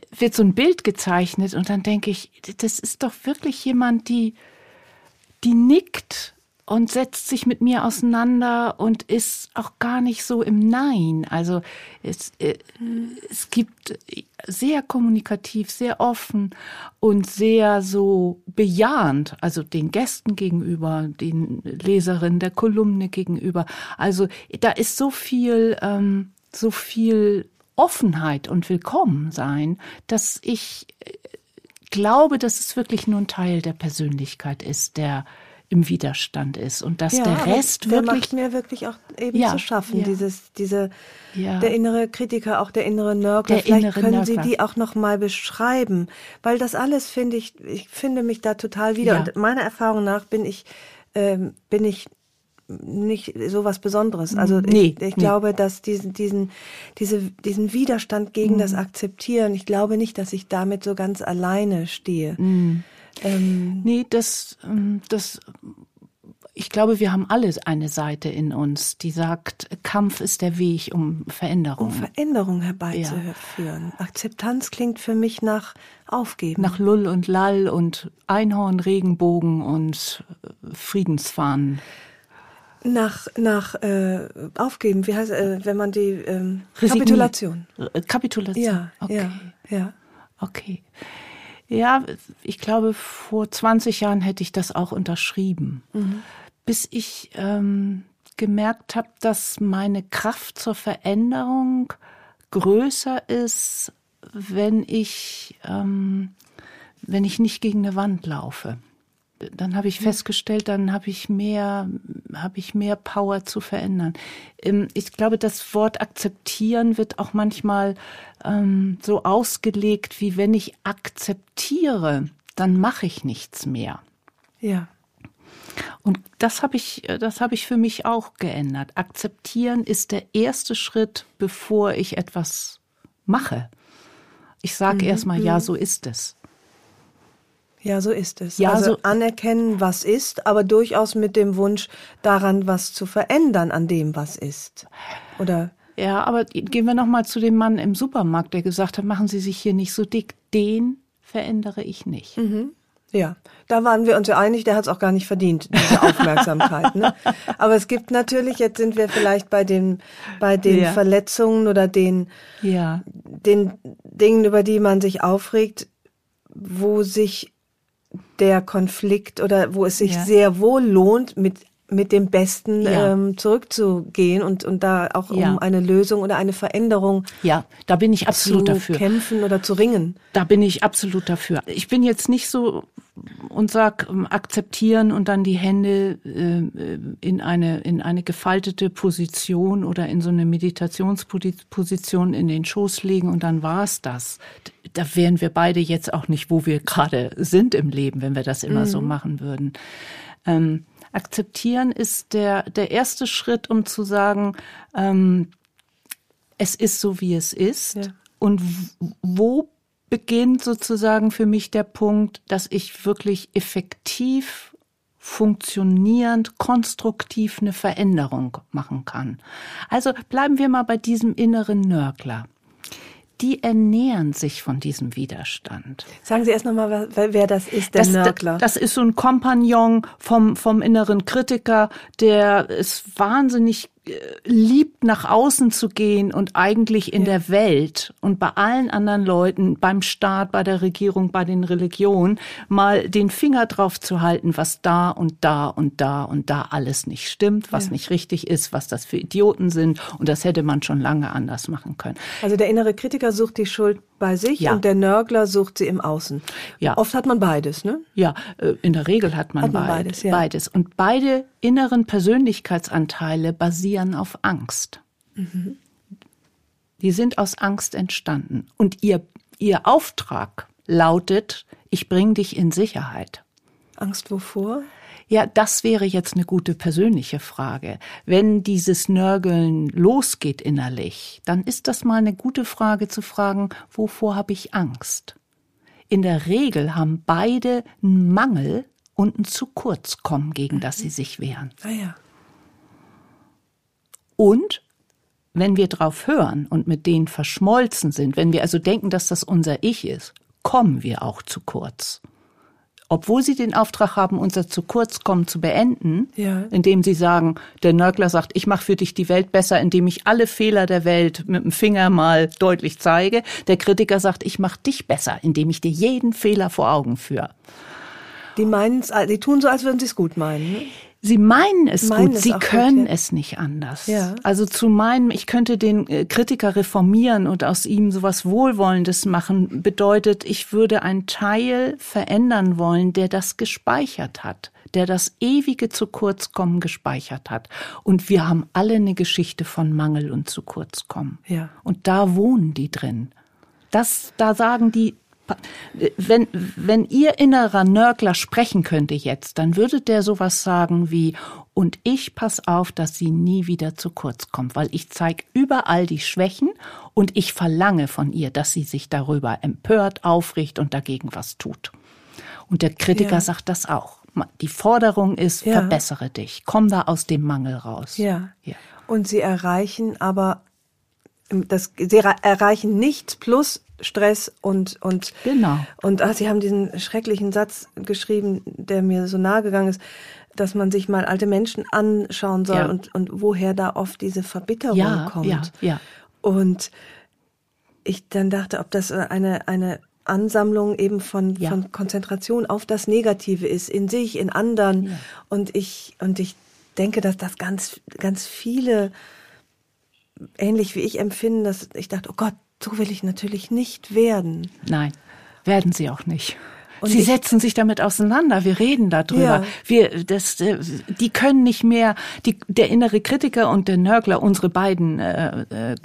wird so ein Bild gezeichnet und dann denke ich, das ist doch wirklich jemand, die, die nickt und setzt sich mit mir auseinander und ist auch gar nicht so im Nein. Also es, äh, es gibt sehr kommunikativ, sehr offen und sehr so bejahend, also den Gästen gegenüber, den Leserinnen der Kolumne gegenüber. Also da ist so viel, ähm, so viel Offenheit und Willkommensein, dass ich äh, glaube, dass es wirklich nur ein Teil der Persönlichkeit ist, der im Widerstand ist und dass ja, der Rest der wirklich macht mir wirklich auch eben ja, zu schaffen. Ja. Dieses, diese, der innere Kritiker, auch der innere Nörgler. Der Vielleicht innere können Nörgler. Sie die auch noch mal beschreiben, weil das alles finde ich, ich finde mich da total wieder. Und meiner Erfahrung nach bin ich, ähm, bin ich nicht so was Besonderes. Also nee, ich, ich nee. glaube, dass diesen, diesen, diese, diesen Widerstand gegen mhm. das Akzeptieren, ich glaube nicht, dass ich damit so ganz alleine stehe. Mhm. Ähm, nee, das, ähm, das, ich glaube, wir haben alle eine Seite in uns, die sagt, Kampf ist der Weg, um Veränderung. Um Veränderung herbeizuführen. Ja. Akzeptanz klingt für mich nach Aufgeben. Nach Lull und Lall und Einhorn, Regenbogen und Friedensfahnen. Nach, nach äh, Aufgeben, wie heißt äh, wenn man die ähm, Kapitulation. Äh, Kapitulation. Ja, okay. ja, ja. Okay. Ja, ich glaube, vor 20 Jahren hätte ich das auch unterschrieben. Mhm. Bis ich ähm, gemerkt habe, dass meine Kraft zur Veränderung größer ist, wenn ich, ähm, wenn ich nicht gegen eine Wand laufe dann habe ich mhm. festgestellt, dann habe ich mehr, habe ich mehr Power zu verändern. Ähm, ich glaube, das Wort akzeptieren wird auch manchmal ähm, so ausgelegt, wie wenn ich akzeptiere, dann mache ich nichts mehr. Ja. Und das habe ich, das habe ich für mich auch geändert. Akzeptieren ist der erste Schritt, bevor ich etwas mache. Ich sage mhm. erstmal, ja, mhm. so ist es. Ja, so ist es. Ja, also so anerkennen, was ist, aber durchaus mit dem Wunsch daran, was zu verändern an dem, was ist. Oder? Ja, aber gehen wir noch mal zu dem Mann im Supermarkt, der gesagt hat, machen Sie sich hier nicht so dick. Den verändere ich nicht. Mhm. Ja, da waren wir uns ja einig, der hat es auch gar nicht verdient, diese Aufmerksamkeit. ne? Aber es gibt natürlich, jetzt sind wir vielleicht bei den, bei den ja. Verletzungen oder den, ja. den Dingen, über die man sich aufregt, wo sich der Konflikt oder wo es sich ja. sehr wohl lohnt, mit mit dem Besten ja. ähm, zurückzugehen und, und da auch ja. um eine Lösung oder eine Veränderung. Ja, da bin ich absolut zu dafür. kämpfen oder zu ringen. Da bin ich absolut dafür. Ich bin jetzt nicht so und sag ähm, akzeptieren und dann die Hände äh, in eine in eine gefaltete Position oder in so eine Meditationsposition in den Schoß legen und dann war's das. Da wären wir beide jetzt auch nicht, wo wir gerade sind im Leben, wenn wir das immer mhm. so machen würden. Ähm, akzeptieren ist der der erste Schritt, um zu sagen, ähm, es ist so wie es ist ja. und wo beginnt sozusagen für mich der Punkt, dass ich wirklich effektiv, funktionierend, konstruktiv eine Veränderung machen kann. Also bleiben wir mal bei diesem inneren Nörgler die ernähren sich von diesem Widerstand. Sagen Sie erst nochmal, wer das ist, der das, Nörgler. Das ist so ein Kompagnon vom, vom inneren Kritiker, der ist wahnsinnig liebt, nach außen zu gehen und eigentlich in ja. der Welt und bei allen anderen Leuten, beim Staat, bei der Regierung, bei den Religionen, mal den Finger drauf zu halten, was da und da und da und da alles nicht stimmt, was ja. nicht richtig ist, was das für Idioten sind. Und das hätte man schon lange anders machen können. Also der innere Kritiker sucht die Schuld bei sich ja. und der Nörgler sucht sie im Außen. Ja. Oft hat man beides, ne? Ja, äh, in der Regel hat man, hat man beides, ja. beides. Und beide inneren Persönlichkeitsanteile basieren auf Angst. Mhm. Die sind aus Angst entstanden. Und ihr, ihr Auftrag lautet, ich bringe dich in Sicherheit. Angst wovor? Ja, das wäre jetzt eine gute persönliche Frage. Wenn dieses Nörgeln losgeht innerlich, dann ist das mal eine gute Frage zu fragen, wovor habe ich Angst? In der Regel haben beide einen Mangel und ein zu kurz kommen, gegen das sie sich wehren. Ah ja. Und wenn wir drauf hören und mit denen verschmolzen sind, wenn wir also denken, dass das unser Ich ist, kommen wir auch zu kurz obwohl sie den Auftrag haben, unser zu kurz kommen zu beenden, ja. indem sie sagen, der Nörgler sagt, ich mache für dich die Welt besser, indem ich alle Fehler der Welt mit dem Finger mal deutlich zeige. Der Kritiker sagt, ich mache dich besser, indem ich dir jeden Fehler vor Augen führe. Die meinen die tun so, als würden sie es gut meinen. Ne? Sie meinen es meinen gut, es sie können gut, es nicht anders. Ja. Also zu meinen, ich könnte den äh, Kritiker reformieren und aus ihm sowas Wohlwollendes machen, bedeutet, ich würde einen Teil verändern wollen, der das gespeichert hat, der das ewige zu kurz kommen gespeichert hat. Und wir haben alle eine Geschichte von Mangel und zu kurz kommen. Ja. Und da wohnen die drin. Das, da sagen die, wenn, wenn ihr innerer Nörgler sprechen könnte jetzt, dann würde der sowas sagen wie, und ich pass auf, dass sie nie wieder zu kurz kommt, weil ich zeige überall die Schwächen und ich verlange von ihr, dass sie sich darüber empört, aufricht und dagegen was tut. Und der Kritiker ja. sagt das auch. Die Forderung ist, ja. verbessere dich, komm da aus dem Mangel raus. Ja. ja. Und sie erreichen aber das, sie erreichen nichts plus Stress und und genau und ach, sie haben diesen schrecklichen Satz geschrieben, der mir so nahe gegangen ist, dass man sich mal alte Menschen anschauen soll ja. und und woher da oft diese Verbitterung ja, kommt. Ja, ja. Und ich dann dachte, ob das eine eine Ansammlung eben von, ja. von Konzentration auf das Negative ist, in sich, in anderen. Ja. Und ich, und ich denke, dass das ganz, ganz viele ähnlich wie ich empfinden, dass ich dachte, oh Gott, so will ich natürlich nicht werden. Nein, werden Sie auch nicht. Und Sie setzen sich damit auseinander. Wir reden darüber. Ja. Wir, das, äh, die können nicht mehr. Die, der innere Kritiker und der Nörgler, unsere beiden äh, äh,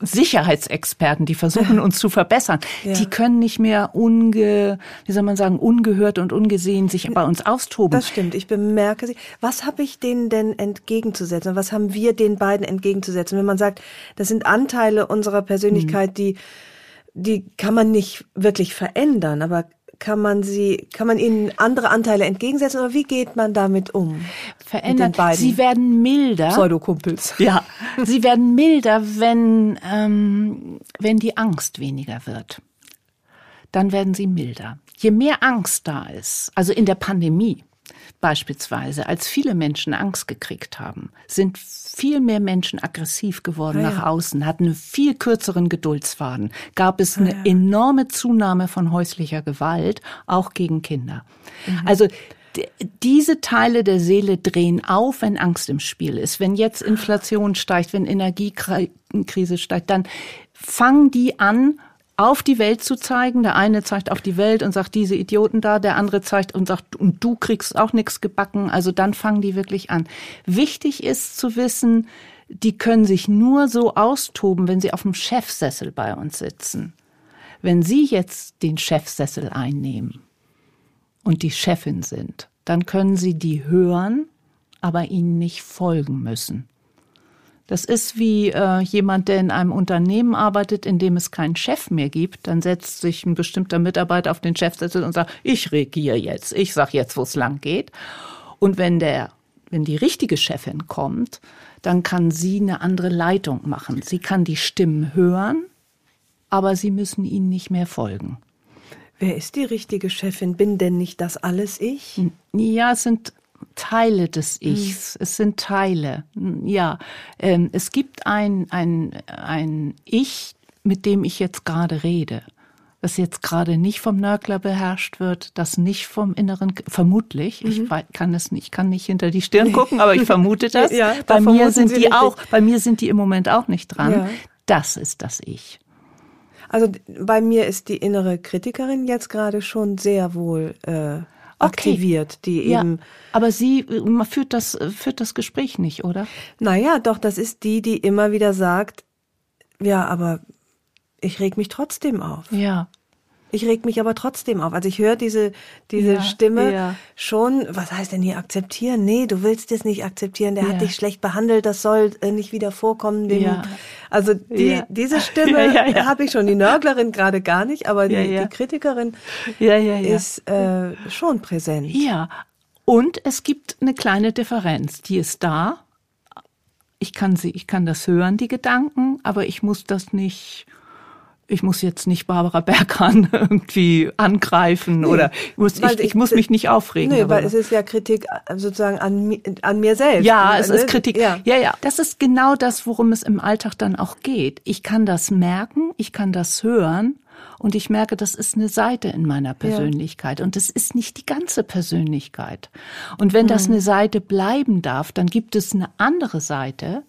Sicherheitsexperten, die versuchen uns zu verbessern, ja. die können nicht mehr unge, wie soll man sagen, ungehört und ungesehen sich bei uns austoben. Das stimmt. Ich bemerke sie. Was habe ich denen denn entgegenzusetzen? Was haben wir den beiden entgegenzusetzen? Wenn man sagt, das sind Anteile unserer Persönlichkeit, hm. die die kann man nicht wirklich verändern, aber kann man sie, kann man ihnen andere Anteile entgegensetzen oder wie geht man damit um? Verändern. Sie werden milder. Pseudokumpels. Ja. sie werden milder, wenn, ähm, wenn die Angst weniger wird. Dann werden sie milder. Je mehr Angst da ist, also in der Pandemie, Beispielsweise, als viele Menschen Angst gekriegt haben, sind viel mehr Menschen aggressiv geworden ah, ja. nach außen, hatten einen viel kürzeren Geduldsfaden, gab es eine ah, ja. enorme Zunahme von häuslicher Gewalt, auch gegen Kinder. Mhm. Also diese Teile der Seele drehen auf, wenn Angst im Spiel ist. Wenn jetzt Inflation steigt, wenn Energiekrise steigt, dann fangen die an, auf die Welt zu zeigen. Der eine zeigt auf die Welt und sagt, diese Idioten da, der andere zeigt und sagt, und du kriegst auch nichts gebacken. Also dann fangen die wirklich an. Wichtig ist zu wissen, die können sich nur so austoben, wenn sie auf dem Chefsessel bei uns sitzen. Wenn Sie jetzt den Chefsessel einnehmen und die Chefin sind, dann können Sie die hören, aber ihnen nicht folgen müssen. Das ist wie äh, jemand, der in einem Unternehmen arbeitet, in dem es keinen Chef mehr gibt. Dann setzt sich ein bestimmter Mitarbeiter auf den Chefsessel und sagt, ich regiere jetzt, ich sag jetzt, wo es lang geht. Und wenn der, wenn die richtige Chefin kommt, dann kann sie eine andere Leitung machen. Sie kann die Stimmen hören, aber sie müssen ihnen nicht mehr folgen. Wer ist die richtige Chefin? Bin denn nicht das alles ich? Ja, es sind Teile des hm. Ichs. Mhm. Es sind Teile. Ja, ähm, es gibt ein, ein, ein Ich, mit dem ich jetzt gerade rede. Das jetzt gerade nicht vom Nörgler beherrscht wird, das nicht vom Inneren, vermutlich, mhm. ich kann es nicht, kann nicht hinter die Stirn gucken, aber ich vermute das. ja, bei mir sind Sie die richtig. auch, bei mir sind die im Moment auch nicht dran. Ja. Das ist das Ich. Also bei mir ist die innere Kritikerin jetzt gerade schon sehr wohl äh, aktiviert, die ja, eben. Aber sie man führt das, führt das Gespräch nicht, oder? Naja, doch, das ist die, die immer wieder sagt, ja, aber ich reg mich trotzdem auf. Ja. Ich reg mich aber trotzdem auf. Also ich höre diese, diese ja, Stimme ja. schon, was heißt denn hier akzeptieren? Nee, du willst es nicht akzeptieren, der ja. hat dich schlecht behandelt, das soll äh, nicht wieder vorkommen. Dem, Also die, diese Stimme habe ich schon, die Nörglerin gerade gar nicht, aber die, die Kritikerin ist äh, schon präsent. Ja, und es gibt eine kleine Differenz, die ist da. Ich kann sie, ich kann das hören, die Gedanken, aber ich muss das nicht ich muss jetzt nicht Barbara Berghahn irgendwie angreifen nee, oder ich muss, ich, ich, muss mich nicht aufregen. Nee, weil es ist ja Kritik sozusagen an, an mir selbst. Ja, es ist Kritik. Ja. ja, ja. Das ist genau das, worum es im Alltag dann auch geht. Ich kann das merken, ich kann das hören und ich merke, das ist eine Seite in meiner Persönlichkeit ja. und das ist nicht die ganze Persönlichkeit. Und wenn mhm. das eine Seite bleiben darf, dann gibt es eine andere Seite,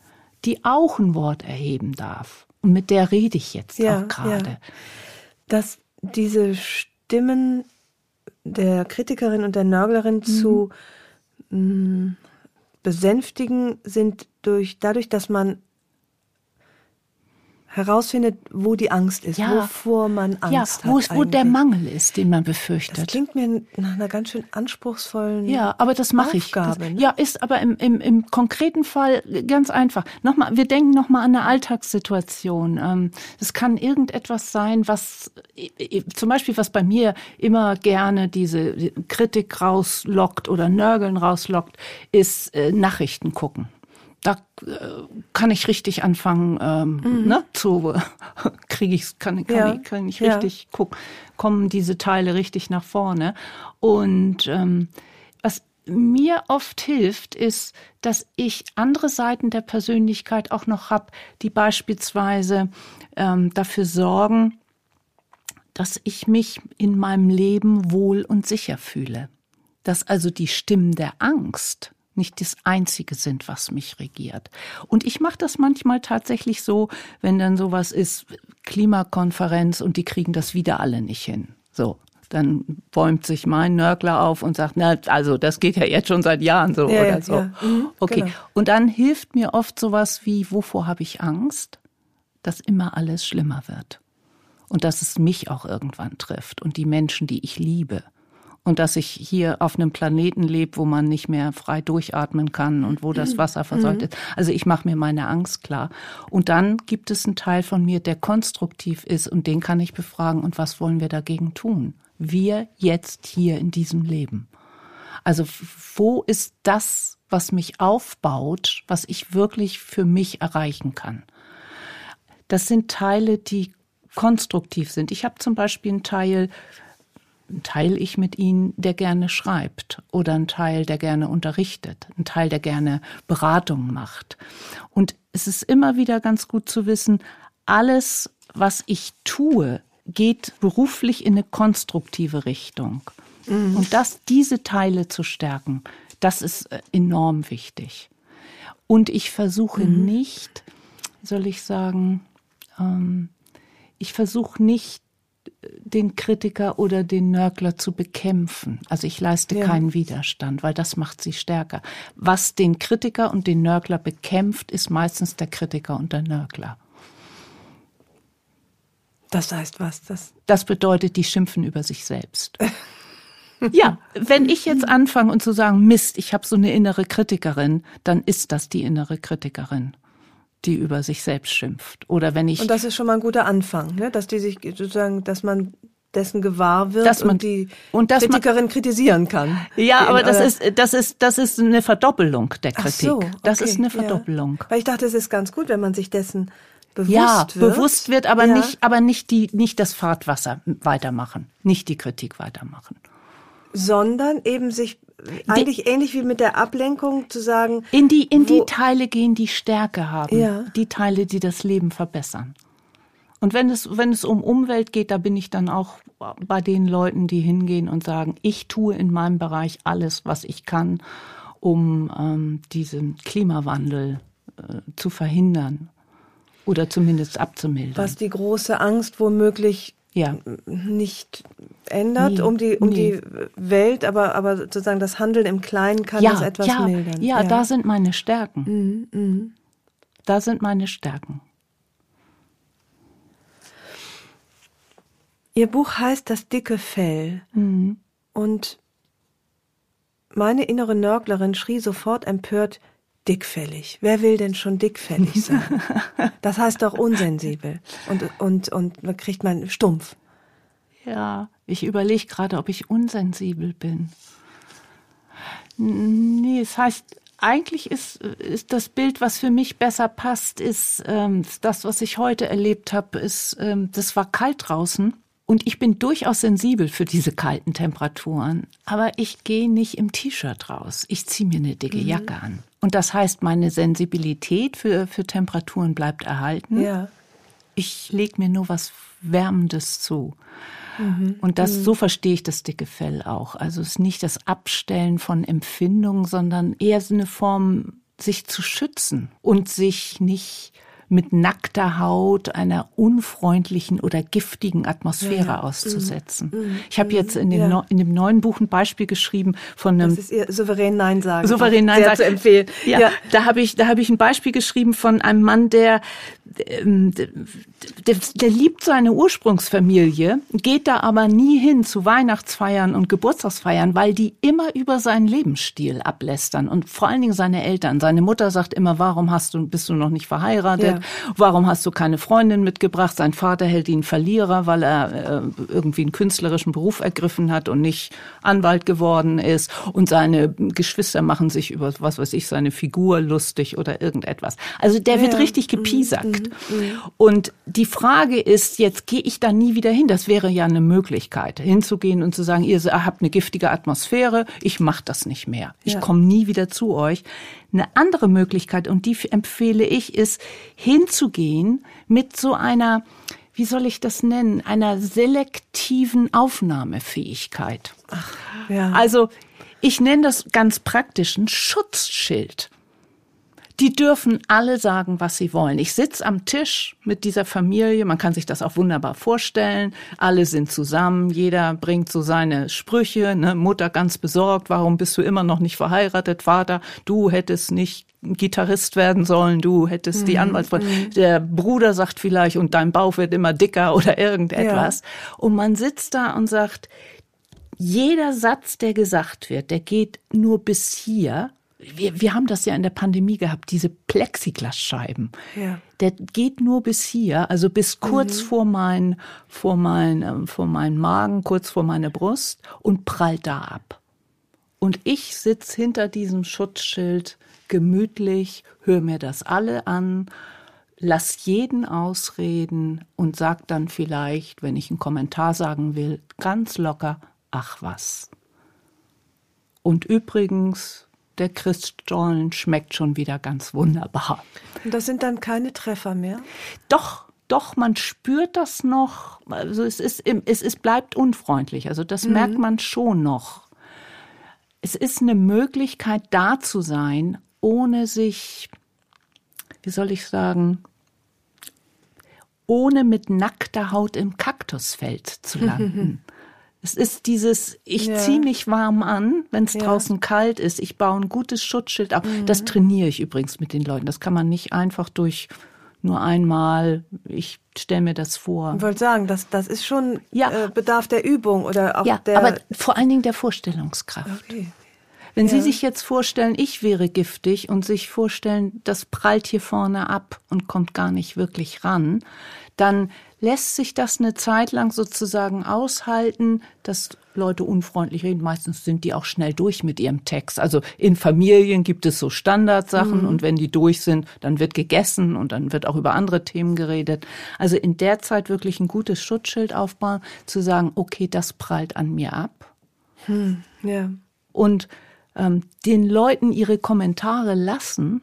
die auch ein Wort erheben darf. Und mit der rede ich jetzt ja, auch gerade. Ja. Dass diese Stimmen der Kritikerin und der Nörglerin mhm. zu mh, mm, besänftigen sind durch dadurch, dass man herausfindet, wo die Angst ist, ja. wovor man Angst ja, wo, hat. Wo der Mangel ist, den man befürchtet. Das klingt mir nach einer ganz schön anspruchsvollen Ja, aber das mache ich. Das, ne? Ja, ist aber im, im, im konkreten Fall ganz einfach. Nochmal, wir denken nochmal an eine Alltagssituation. Ähm, es kann irgendetwas sein, was zum Beispiel, was bei mir immer gerne diese Kritik rauslockt oder Nörgeln rauslockt, ist äh, Nachrichten gucken kann ich richtig anfangen, ähm, mhm. ne, zu kriege ich kann, kann, ja. ich, kann ich richtig ja. gucken, kommen diese Teile richtig nach vorne. Und ähm, was mir oft hilft, ist, dass ich andere Seiten der Persönlichkeit auch noch hab, die beispielsweise ähm, dafür sorgen, dass ich mich in meinem Leben wohl und sicher fühle. Dass also die Stimmen der Angst nicht das Einzige sind, was mich regiert. Und ich mache das manchmal tatsächlich so, wenn dann sowas ist, Klimakonferenz und die kriegen das wieder alle nicht hin. So, dann bäumt sich mein Nörgler auf und sagt, na, also das geht ja jetzt schon seit Jahren so ja, oder so. Ja. Mhm, okay. Genau. Und dann hilft mir oft sowas wie, wovor habe ich Angst? Dass immer alles schlimmer wird. Und dass es mich auch irgendwann trifft und die Menschen, die ich liebe und dass ich hier auf einem Planeten lebe, wo man nicht mehr frei durchatmen kann und wo das mhm. Wasser verseucht mhm. ist. Also ich mache mir meine Angst klar. Und dann gibt es einen Teil von mir, der konstruktiv ist und den kann ich befragen. Und was wollen wir dagegen tun? Wir jetzt hier in diesem Leben. Also wo ist das, was mich aufbaut, was ich wirklich für mich erreichen kann? Das sind Teile, die konstruktiv sind. Ich habe zum Beispiel einen Teil, ein Teil ich mit ihnen, der gerne schreibt oder ein Teil, der gerne unterrichtet, ein Teil, der gerne Beratung macht. Und es ist immer wieder ganz gut zu wissen, alles, was ich tue, geht beruflich in eine konstruktive Richtung. Mhm. Und das, diese Teile zu stärken, das ist äh, enorm wichtig. Und ich versuche mhm. nicht, soll ich sagen, ähm, ich versuche nicht den Kritiker oder den Nörgler zu bekämpfen. Also ich leiste ja. keinen Widerstand, weil das macht sie stärker. Was den Kritiker und den Nörgler bekämpft, ist meistens der Kritiker und der Nörgler. Das heißt was? Das, das bedeutet, die schimpfen über sich selbst. ja, wenn ich jetzt anfange und zu sagen, Mist, ich habe so eine innere Kritikerin, dann ist das die innere Kritikerin die über sich selbst schimpft. Oder wenn ich. Und das ist schon mal ein guter Anfang, ne? dass die sich sozusagen, dass man dessen gewahr wird dass man, und die und dass Kritikerin man, kritisieren kann. Ja, aber das ist das ist das ist eine Verdoppelung der Kritik. Ach so, okay, das ist eine Verdoppelung. Ja. Weil ich dachte, es ist ganz gut, wenn man sich dessen bewusst ja, wird. bewusst wird, aber ja. nicht aber nicht die nicht das Fahrtwasser weitermachen, nicht die Kritik weitermachen, sondern eben sich eigentlich ähnlich wie mit der Ablenkung zu sagen. In die, in die Teile gehen, die Stärke haben. Ja. Die Teile, die das Leben verbessern. Und wenn es, wenn es um Umwelt geht, da bin ich dann auch bei den Leuten, die hingehen und sagen, ich tue in meinem Bereich alles, was ich kann, um ähm, diesen Klimawandel äh, zu verhindern oder zumindest abzumildern. Was die große Angst womöglich ja. nicht ändert nee, um die um nee. die Welt, aber aber sozusagen das Handeln im Kleinen kann ja, das etwas ja, mildern. Ja, ja, da sind meine Stärken. Mhm, mh. Da sind meine Stärken. Ihr Buch heißt Das dicke Fell. Mhm. Und meine innere Nörglerin schrie sofort empört, dickfällig. Wer will denn schon dickfällig sein? Das heißt doch unsensibel. Und, und, und man kriegt man stumpf. Ja, ich überlege gerade, ob ich unsensibel bin. Nee, es heißt eigentlich ist, ist das Bild, was für mich besser passt, ist ähm, das, was ich heute erlebt habe, ist, ähm, das war kalt draußen. Und ich bin durchaus sensibel für diese kalten Temperaturen. Aber ich gehe nicht im T-Shirt raus. Ich ziehe mir eine dicke mhm. Jacke an. Und das heißt, meine Sensibilität für, für Temperaturen bleibt erhalten. Ja. Ich lege mir nur was Wärmendes zu. Mhm. Und das, mhm. so verstehe ich das dicke Fell auch. Also es ist nicht das Abstellen von Empfindungen, sondern eher so eine Form, sich zu schützen und sich nicht mit nackter Haut einer unfreundlichen oder giftigen Atmosphäre ja, auszusetzen. Mm, ich habe jetzt in dem, ja. in dem neuen Buch ein Beispiel geschrieben von einem. Das ist ihr souverän Nein sagen. Souverän Nein sagen. zu empfehlen. Ja, ja. da habe ich, da habe ich ein Beispiel geschrieben von einem Mann, der ähm, der, der liebt seine Ursprungsfamilie, geht da aber nie hin zu Weihnachtsfeiern und Geburtstagsfeiern, weil die immer über seinen Lebensstil ablästern und vor allen Dingen seine Eltern. Seine Mutter sagt immer, warum hast du, bist du noch nicht verheiratet? Ja. Warum hast du keine Freundin mitgebracht? Sein Vater hält ihn Verlierer, weil er äh, irgendwie einen künstlerischen Beruf ergriffen hat und nicht Anwalt geworden ist. Und seine Geschwister machen sich über, was weiß ich, seine Figur lustig oder irgendetwas. Also der ja. wird richtig gepiesackt. Mhm. Mhm. Und die Frage ist, jetzt gehe ich da nie wieder hin. Das wäre ja eine Möglichkeit, hinzugehen und zu sagen, ihr habt eine giftige Atmosphäre, ich mache das nicht mehr. Ich ja. komme nie wieder zu euch. Eine andere Möglichkeit, und die empfehle ich, ist hinzugehen mit so einer, wie soll ich das nennen, einer selektiven Aufnahmefähigkeit. Ach, ja. Also ich nenne das ganz praktisch ein Schutzschild. Die dürfen alle sagen, was sie wollen. Ich sitze am Tisch mit dieser Familie, man kann sich das auch wunderbar vorstellen. Alle sind zusammen, jeder bringt so seine Sprüche. Ne? Mutter ganz besorgt, warum bist du immer noch nicht verheiratet? Vater, du hättest nicht Gitarrist werden sollen, du hättest mhm. die Anwaltsfrau. Mhm. Der Bruder sagt vielleicht, und dein Bauch wird immer dicker oder irgendetwas. Ja. Und man sitzt da und sagt, jeder Satz, der gesagt wird, der geht nur bis hier wir, wir haben das ja in der Pandemie gehabt, diese Plexiglasscheiben. Ja. Der geht nur bis hier, also bis kurz mhm. vor mein, vor mein, ähm, vor meinen Magen, kurz vor meine Brust und prallt da ab. Und ich sitz hinter diesem Schutzschild gemütlich, höre mir das alle an, lass jeden ausreden und sag dann vielleicht, wenn ich einen Kommentar sagen will, ganz locker, ach was. Und übrigens, der Christstollen schmeckt schon wieder ganz wunderbar. Und das sind dann keine Treffer mehr? Doch, doch, man spürt das noch. Also es ist, es ist, bleibt unfreundlich. Also das mhm. merkt man schon noch. Es ist eine Möglichkeit, da zu sein, ohne sich, wie soll ich sagen, ohne mit nackter Haut im Kaktusfeld zu landen. Es ist dieses, ich ja. ziehe mich warm an, wenn es ja. draußen kalt ist. Ich baue ein gutes Schutzschild auf. Mhm. Das trainiere ich übrigens mit den Leuten. Das kann man nicht einfach durch nur einmal. Ich stelle mir das vor. Ich wollte sagen, das, das ist schon ja. äh, Bedarf der Übung oder auch ja, der. Aber vor allen Dingen der Vorstellungskraft. Okay. Wenn ja. Sie sich jetzt vorstellen, ich wäre giftig und sich vorstellen, das prallt hier vorne ab und kommt gar nicht wirklich ran, dann lässt sich das eine Zeit lang sozusagen aushalten, dass Leute unfreundlich reden. Meistens sind die auch schnell durch mit ihrem Text. Also in Familien gibt es so Standardsachen mhm. und wenn die durch sind, dann wird gegessen und dann wird auch über andere Themen geredet. Also in der Zeit wirklich ein gutes Schutzschild aufbauen, zu sagen, okay, das prallt an mir ab. Hm, ja. Und ähm, den Leuten ihre Kommentare lassen,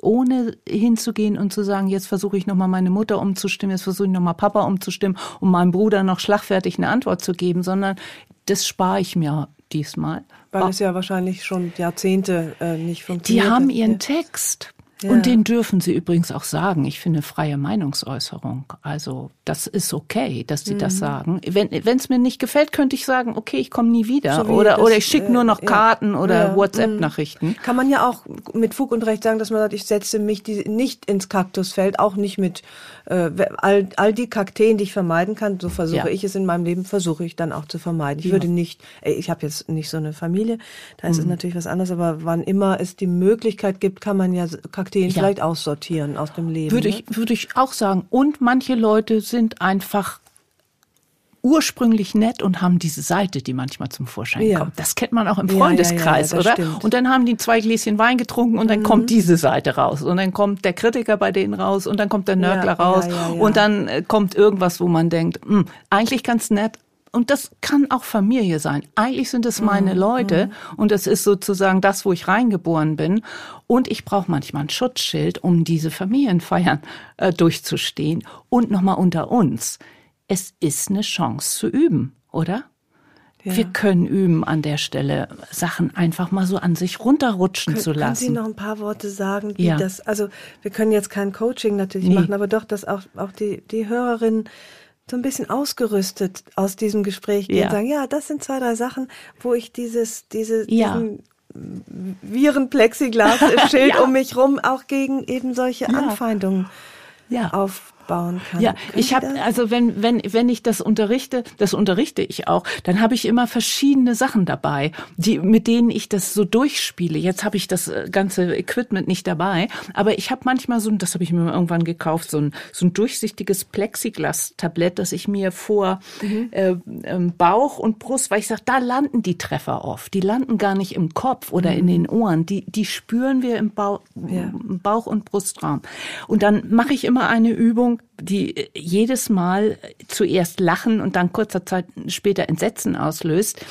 ohne hinzugehen und zu sagen, jetzt versuche ich nochmal meine Mutter umzustimmen, jetzt versuche ich nochmal Papa umzustimmen, um meinem Bruder noch schlagfertig eine Antwort zu geben, sondern das spare ich mir diesmal. Weil es ja wahrscheinlich schon Jahrzehnte äh, nicht funktioniert. Die haben ihren Text. Ja. Und den dürfen Sie übrigens auch sagen. Ich finde freie Meinungsäußerung. Also das ist okay, dass Sie mhm. das sagen. Wenn es mir nicht gefällt, könnte ich sagen, okay, ich komme nie wieder. So oder, das, oder ich schicke nur noch äh, Karten ja. oder ja. WhatsApp-Nachrichten. Kann man ja auch mit Fug und Recht sagen, dass man sagt, ich setze mich die, nicht ins Kaktusfeld, auch nicht mit äh, all, all die Kakteen, die ich vermeiden kann. So versuche ich es in meinem Leben, versuche ich dann auch zu vermeiden. Ich würde nicht, ich habe jetzt nicht so eine Familie, da ist mhm. es natürlich was anderes, aber wann immer es die Möglichkeit gibt, kann man ja Kakteen Kakteen ja. vielleicht aussortieren aus dem Leben. Würde ne? ich, würde ich auch sagen. Und manche Leute sind einfach ursprünglich nett und haben diese Seite, die manchmal zum Vorschein ja. kommt. Das kennt man auch im Freundeskreis, ja, ja, oder? Stimmt. Und dann haben die zwei Gläschen Wein getrunken und dann mhm. kommt diese Seite raus und dann kommt der Kritiker bei denen raus und dann kommt der Nörgler raus und dann äh, kommt irgendwas, wo man denkt, mh, hm, eigentlich ganz nett, und das kann auch Familie sein. Eigentlich sind es meine mhm. Leute mhm. und es ist sozusagen das, wo ich reingeboren bin. Und ich brauche manchmal ein Schutzschild, um diese Familienfeiern äh, durchzustehen. Und nochmal unter uns es ist eine Chance zu üben, oder? Ja. Wir können üben an der Stelle, Sachen einfach mal so an sich runterrutschen Kön zu lassen. Können Sie noch ein paar Worte sagen, wie ja. das, also wir können jetzt kein Coaching natürlich nee. machen, aber doch, dass auch, auch die, die Hörerinnen so ein bisschen ausgerüstet aus diesem Gespräch gehen ja. und sagen, ja, das sind zwei, drei Sachen, wo ich dieses, diese, ja. diesen Virenplexiglas-Schild ja. um mich rum auch gegen eben solche Anfeindungen auf aufbauen kann. Ja, ich habe also wenn wenn wenn ich das unterrichte, das unterrichte ich auch, dann habe ich immer verschiedene Sachen dabei, die mit denen ich das so durchspiele. Jetzt habe ich das äh, ganze Equipment nicht dabei, aber ich habe manchmal so, das habe ich mir irgendwann gekauft, so ein so ein durchsichtiges Plexiglas-Tablett, das ich mir vor mhm. äh, ähm, Bauch und Brust, weil ich sage, da landen die Treffer oft. Die landen gar nicht im Kopf oder mhm. in den Ohren. Die die spüren wir im Bauch, ja. Bauch und Brustraum. Und dann mache ich immer eine Übung die jedes Mal zuerst Lachen und dann kurzer Zeit später Entsetzen auslöst.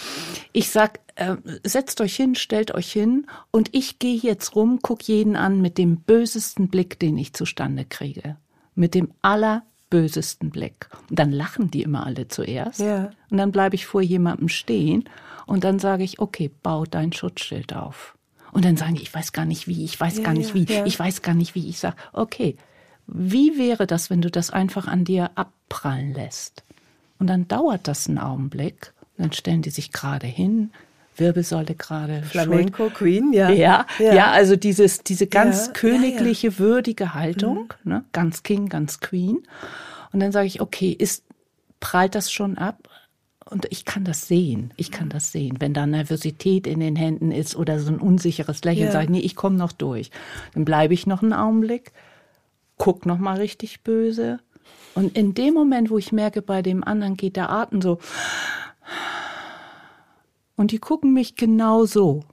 Ich sag, äh, setzt euch hin, stellt euch hin und ich gehe jetzt rum, guck jeden an mit dem bösesten Blick, den ich zustande kriege. Mit dem allerbösesten Blick. Und dann lachen die immer alle zuerst. Ja. Und dann bleibe ich vor jemandem stehen und dann sage ich, okay, bau dein Schutzschild auf. Und dann sagen die, ich weiß gar nicht wie, ich weiß ja, gar nicht wie, ja. ich weiß gar nicht wie. Ich sage, okay, wie wäre das, wenn du das einfach an dir abprallen lässt? Und dann dauert das einen Augenblick, dann stellen die sich gerade hin, Wirbelsäule gerade. Flamenco Schuld. Queen, ja. ja. ja. Ja, also dieses, diese ganz ja, königliche, ja, würdige Haltung, mhm. ne? ganz King, ganz Queen. Und dann sage ich, okay, ist, prallt das schon ab? Und ich kann das sehen. Ich kann das sehen. Wenn da Nervosität in den Händen ist oder so ein unsicheres Lächeln, sage ich, nee, ich komme noch durch. Dann bleibe ich noch einen Augenblick, guck noch mal richtig böse. Und in dem Moment, wo ich merke, bei dem anderen geht der Atem so, und die gucken mich genau so,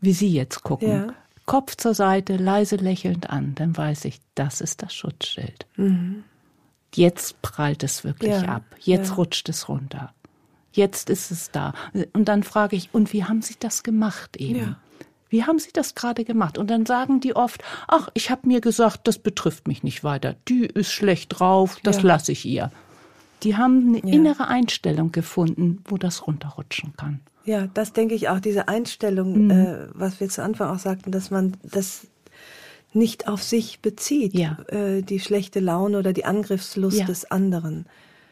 wie sie jetzt gucken. Ja. Kopf zur Seite, leise lächelnd an, dann weiß ich, das ist das Schutzschild. Mhm. Jetzt prallt es wirklich ja. ab. Jetzt ja. rutscht es runter. Jetzt ist es da. Und dann frage ich, und wie haben Sie das gemacht eben? Ja. Wie haben Sie das gerade gemacht? Und dann sagen die oft, ach, ich habe mir gesagt, das betrifft mich nicht weiter. Die ist schlecht drauf, das ja. lasse ich ihr. Die haben eine ja. innere Einstellung gefunden, wo das runterrutschen kann. Ja, das denke ich auch, diese Einstellung, mhm. äh, was wir zu Anfang auch sagten, dass man das nicht auf sich bezieht, ja. äh, die schlechte Laune oder die Angriffslust des anderen.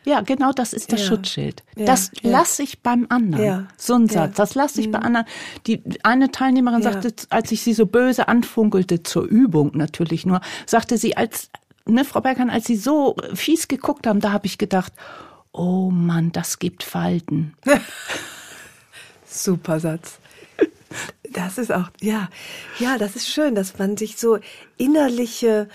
Ja, genau das ist das ja. Schutzschild. Das ja. lasse ich beim anderen. Ja. So ein Satz. Das lasse ich mhm. bei anderen. Die eine Teilnehmerin sagte, als ich sie so böse anfunkelte zur Übung natürlich nur, sagte sie, als ne, Frau Bergmann, als sie so fies geguckt haben, da habe ich gedacht, oh Mann, das gibt Falten. Super Satz. Das ist auch, ja, ja, das ist schön, dass man sich so innerliche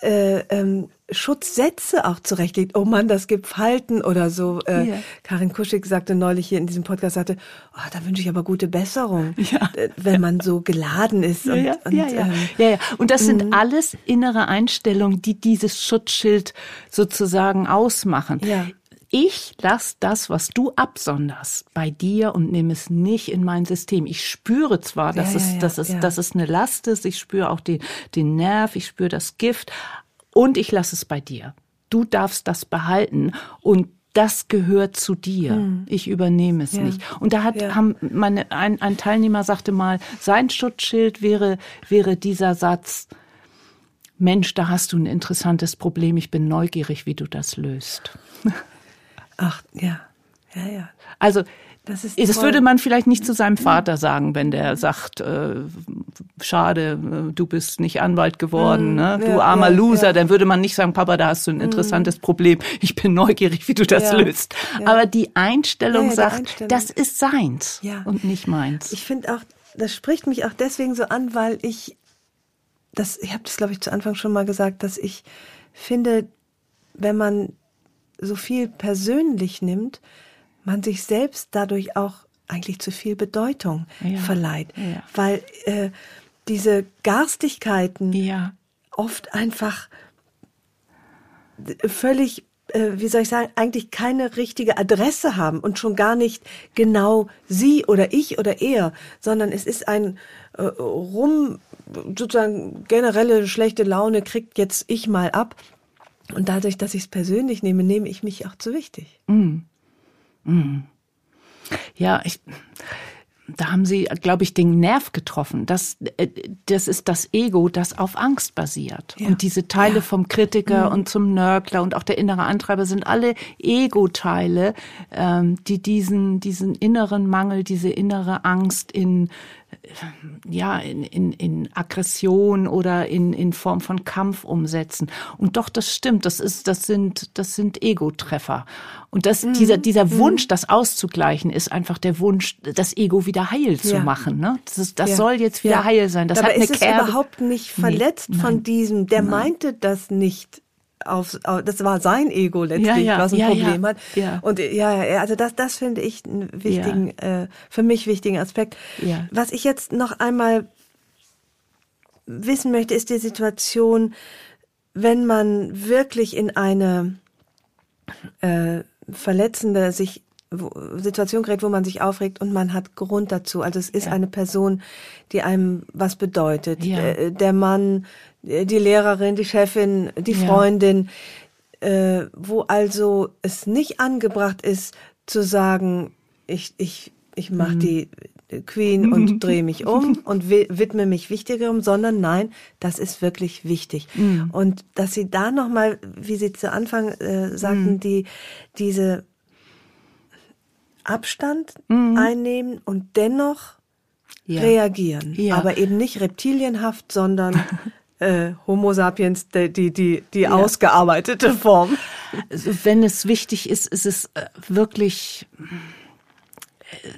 äh, ähm, Schutzsätze auch zurechtlegt. Oh Mann, das gibt Falten oder so. Äh, ja. Karin Kuschig sagte neulich hier in diesem Podcast, sagte, oh, da wünsche ich aber gute Besserung, ja. Äh, wenn man so geladen ist. Und, ja, und, ja, ja. Ähm, ja, ja. und das sind mhm. alles innere Einstellungen, die dieses Schutzschild sozusagen ausmachen. Ja. Ich lass das, was du absonderst, bei dir und nehme es nicht in mein System. Ich spüre zwar, dass, ja, es, ja, dass, es, dass es eine Last ist, ich spüre auch den, den Nerv, ich spüre das Gift und ich lasse es bei dir. Du darfst das behalten und das gehört zu dir. Hm. Ich übernehme es ja. nicht. Und da hat ja. haben meine, ein, ein Teilnehmer sagte mal, sein Schutzschild wäre wäre dieser Satz: Mensch, da hast du ein interessantes Problem. Ich bin neugierig, wie du das löst. Ach, ja. Ja, ja. Also, das, ist das würde man vielleicht nicht zu seinem Vater sagen, wenn der sagt, äh, schade, äh, du bist nicht Anwalt geworden, mm, ne? du ja, armer ja, Loser, ja. dann würde man nicht sagen, Papa, da hast du ein mm. interessantes mm. Problem, ich bin neugierig, wie du das löst. Aber die Einstellung sagt, Einstellung. das ist seins und nicht meins. Ich finde auch, das spricht mich auch deswegen so an, weil ich, das, ich habe das glaube ich zu Anfang schon mal gesagt, dass ich finde, wenn man so viel persönlich nimmt, man sich selbst dadurch auch eigentlich zu viel Bedeutung ja. verleiht. Ja. Weil äh, diese Garstigkeiten ja. oft einfach völlig äh, wie soll ich sagen, eigentlich keine richtige Adresse haben und schon gar nicht genau sie oder ich oder er, sondern es ist ein äh, rum sozusagen generelle schlechte Laune kriegt jetzt ich mal ab und dadurch, dass ich es persönlich nehme, nehme ich mich auch zu wichtig. Mm. Mm. Ja, ich da haben Sie, glaube ich, den Nerv getroffen. Das, äh, das ist das Ego, das auf Angst basiert. Ja. Und diese Teile ja. vom Kritiker mhm. und zum Nörgler und auch der innere Antreiber sind alle Ego-Teile, ähm, die diesen, diesen inneren Mangel, diese innere Angst in ja, in, in, in Aggression oder in, in Form von Kampf umsetzen. Und doch, das stimmt, das ist, das sind, das sind Ego-Treffer. Und das, mhm. dieser, dieser mhm. Wunsch, das auszugleichen, ist einfach der Wunsch, das Ego wieder heil zu ja. machen. Ne? Das, ist, das ja. soll jetzt wieder ja. heil sein. Das Dabei hat eine ist es überhaupt nicht verletzt nee, von diesem, der Nein. meinte das nicht auf, das war sein Ego letztlich, ja, ja, was ein ja, Problem hat. Ja. Und ja, also das, das finde ich einen wichtigen, äh, für mich wichtigen Aspekt. Was ich jetzt noch einmal wissen möchte, ist die Situation, wenn man wirklich in eine äh, verletzende, sich Situation gerät, wo man sich aufregt und man hat Grund dazu. Also es ist ja. eine Person, die einem was bedeutet. Ja. Äh, der Mann, die Lehrerin, die Chefin, die ja. Freundin, äh, wo also es nicht angebracht ist zu sagen, ich, ich, ich mache mhm. die Queen und drehe mich um und widme mich wichtigerem, sondern nein, das ist wirklich wichtig. Mhm. Und dass sie da nochmal, wie Sie zu Anfang äh, sagten, mhm. die, diese Abstand mhm. einnehmen und dennoch ja. reagieren. Ja. Aber eben nicht reptilienhaft, sondern äh, Homo sapiens, die, die, die, die ja. ausgearbeitete Form. Also wenn es wichtig ist, ist es äh, wirklich äh,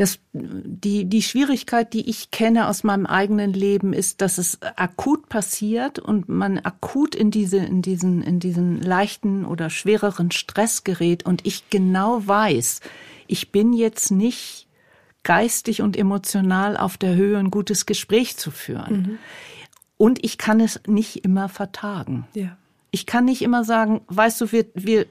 das, die, die Schwierigkeit, die ich kenne aus meinem eigenen Leben, ist, dass es akut passiert und man akut in diese, in diesen, in diesen leichten oder schwereren Stress gerät und ich genau weiß, ich bin jetzt nicht geistig und emotional auf der Höhe, ein gutes Gespräch zu führen. Mhm. Und ich kann es nicht immer vertagen. Ja. Ich kann nicht immer sagen, weißt du, wir, wir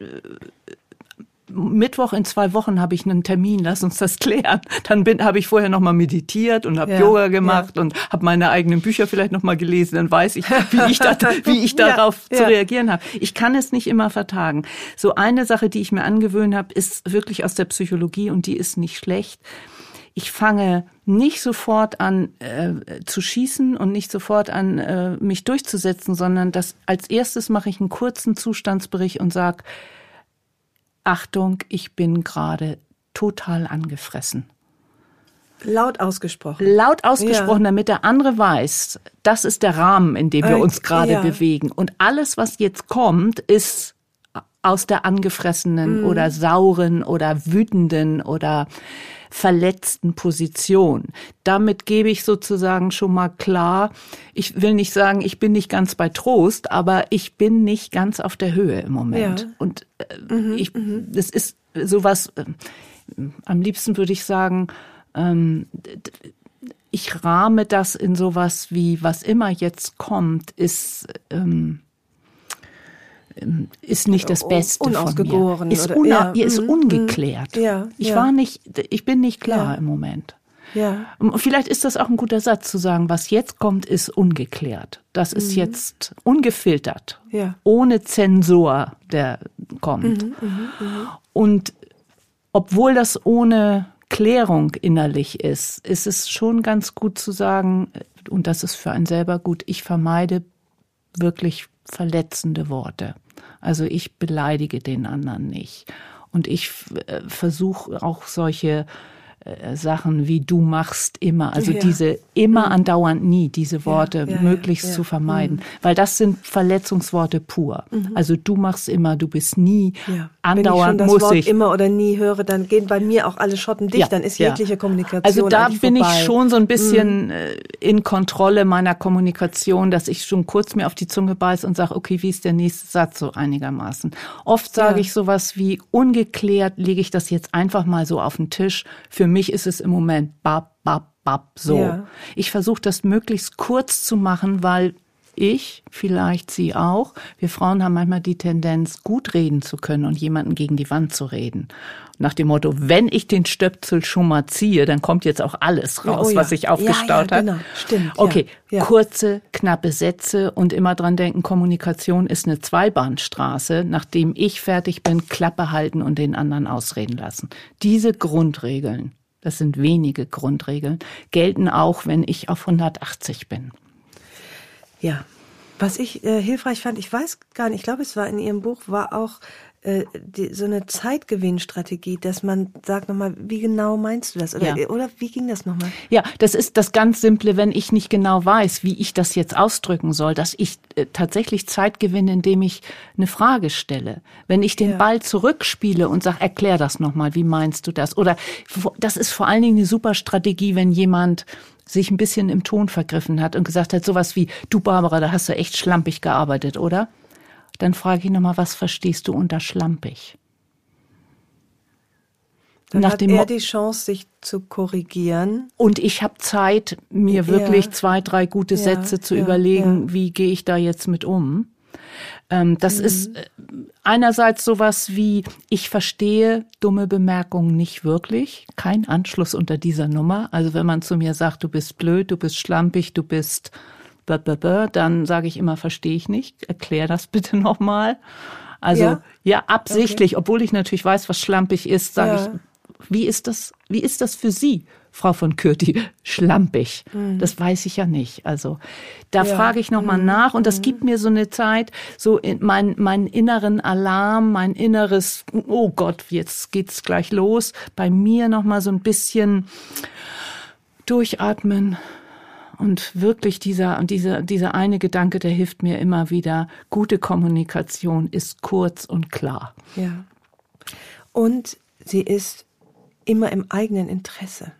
Mittwoch in zwei Wochen habe ich einen Termin, lass uns das klären. Dann bin habe ich vorher noch mal meditiert und habe ja, Yoga gemacht ja. und habe meine eigenen Bücher vielleicht noch mal gelesen, dann weiß ich, wie ich, da, wie ich darauf ja, zu reagieren habe. Ich kann es nicht immer vertagen. So eine Sache, die ich mir angewöhnt habe, ist wirklich aus der Psychologie und die ist nicht schlecht ich fange nicht sofort an äh, zu schießen und nicht sofort an äh, mich durchzusetzen, sondern das als erstes mache ich einen kurzen Zustandsbericht und sage, Achtung, ich bin gerade total angefressen. Laut ausgesprochen. Laut ausgesprochen, ja. damit der andere weiß, das ist der Rahmen, in dem wir äh, uns gerade ja. bewegen. Und alles, was jetzt kommt, ist aus der angefressenen mm. oder sauren oder wütenden oder verletzten Position. Damit gebe ich sozusagen schon mal klar, ich will nicht sagen, ich bin nicht ganz bei Trost, aber ich bin nicht ganz auf der Höhe im Moment. Ja. Und äh, mhm, ich, mhm. das ist sowas, äh, am liebsten würde ich sagen, ähm, ich rahme das in sowas wie, was immer jetzt kommt, ist, ähm, ist nicht das Beste Unausgegoren von mir. Ist, una ja. ist mhm, ungeklärt. Ja, ich ja. war nicht, ich bin nicht klar ja. im Moment. Ja. Vielleicht ist das auch ein guter Satz zu sagen, was jetzt kommt, ist ungeklärt. Das ist mhm. jetzt ungefiltert, ja. ohne Zensor, der kommt. Mhm, mh, mh. Und obwohl das ohne Klärung innerlich ist, ist es schon ganz gut zu sagen, und das ist für einen selber gut, ich vermeide wirklich verletzende Worte. Also ich beleidige den anderen nicht. Und ich äh, versuche auch solche äh, Sachen wie du machst immer, also ja. diese immer mhm. andauernd nie, diese Worte ja, ja, möglichst zu vermeiden, mhm. weil das sind Verletzungsworte pur. Mhm. Also du machst immer, du bist nie andauernd Wenn ich schon das Wort ich. immer oder nie höre, dann gehen bei mir auch alle Schotten dicht, dann ist jegliche. Kommunikation Also da bin vorbei. ich schon so ein bisschen mhm. in Kontrolle meiner Kommunikation, dass ich schon kurz mir auf die Zunge beiß und sage, okay, wie ist der nächste Satz so einigermaßen. Oft sage ich sowas wie ungeklärt, lege ich das jetzt einfach mal so auf den Tisch. Für mich ist es im Moment bab, bab, bab, so. Ja. Ich versuche das möglichst kurz zu machen, weil ich, vielleicht Sie auch, wir Frauen haben manchmal die Tendenz, gut reden zu können und jemanden gegen die Wand zu reden. Nach dem Motto, wenn ich den Stöpsel schon mal ziehe, dann kommt jetzt auch alles raus, oh ja. was sich aufgestaut ja, ja, genau. hat. Stimmt. Okay, kurze, knappe Sätze und immer dran denken, Kommunikation ist eine Zweibahnstraße. Nachdem ich fertig bin, Klappe halten und den anderen ausreden lassen. Diese Grundregeln, das sind wenige Grundregeln, gelten auch, wenn ich auf 180 bin. Ja. Was ich äh, hilfreich fand, ich weiß gar nicht, ich glaube, es war in Ihrem Buch, war auch äh, die, so eine Zeitgewinnstrategie, dass man sagt nochmal, wie genau meinst du das? Oder, ja. oder wie ging das nochmal? Ja, das ist das ganz Simple, wenn ich nicht genau weiß, wie ich das jetzt ausdrücken soll, dass ich äh, tatsächlich Zeit gewinne, indem ich eine Frage stelle. Wenn ich den ja. Ball zurückspiele und sage, erklär das nochmal, wie meinst du das? Oder das ist vor allen Dingen eine super Strategie, wenn jemand sich ein bisschen im Ton vergriffen hat und gesagt hat, sowas wie, du Barbara, da hast du echt schlampig gearbeitet, oder? Dann frage ich nochmal, was verstehst du unter schlampig? Dann Nach hat er die Chance, sich zu korrigieren. Und ich habe Zeit, mir wirklich ja. zwei, drei gute ja, Sätze zu ja, überlegen, wie gehe ich da jetzt mit um. Ähm, das mhm. ist äh, einerseits sowas wie, ich verstehe dumme Bemerkungen nicht wirklich. Kein Anschluss unter dieser Nummer. Also wenn man zu mir sagt, du bist blöd, du bist schlampig, du bist dann sage ich immer, verstehe ich nicht. Erklär das bitte nochmal. Also ja, ja absichtlich, okay. obwohl ich natürlich weiß, was schlampig ist, sage ja. ich, wie ist das, wie ist das für Sie? Frau von Kürti, schlampig. Mhm. Das weiß ich ja nicht. Also da ja. frage ich nochmal mhm. nach und das mhm. gibt mir so eine Zeit, so in mein, meinen inneren Alarm, mein inneres, oh Gott, jetzt geht's gleich los, bei mir nochmal so ein bisschen durchatmen. Und wirklich dieser, dieser, dieser eine Gedanke, der hilft mir immer wieder. Gute Kommunikation ist kurz und klar. Ja. Und sie ist immer im eigenen Interesse.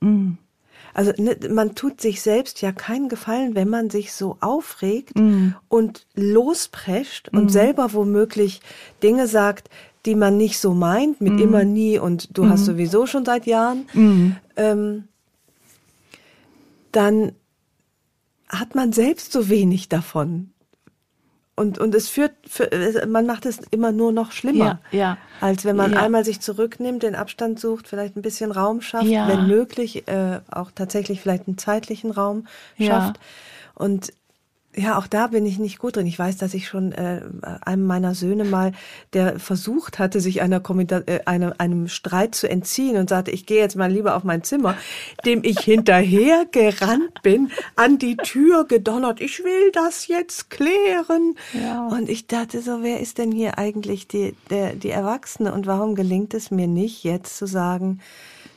Mm. Also ne, man tut sich selbst ja keinen Gefallen, wenn man sich so aufregt mm. und losprescht mm. und selber womöglich Dinge sagt, die man nicht so meint, mit mm. immer nie und du hast mm. sowieso schon seit Jahren. Mm. Ähm, dann hat man selbst so wenig davon. Und, und es führt, für, man macht es immer nur noch schlimmer, ja, ja. als wenn man ja. einmal sich zurücknimmt, den Abstand sucht, vielleicht ein bisschen Raum schafft, wenn möglich, äh, auch tatsächlich vielleicht einen zeitlichen Raum schafft. Und ja, auch da bin ich nicht gut drin. Ich weiß, dass ich schon äh, einem meiner Söhne mal, der versucht hatte, sich einer äh, einem, einem Streit zu entziehen und sagte, ich gehe jetzt mal lieber auf mein Zimmer, dem ich hinterher gerannt bin, an die Tür gedonnert, ich will das jetzt klären. Ja. Und ich dachte so, wer ist denn hier eigentlich die, der, die Erwachsene und warum gelingt es mir nicht, jetzt zu sagen,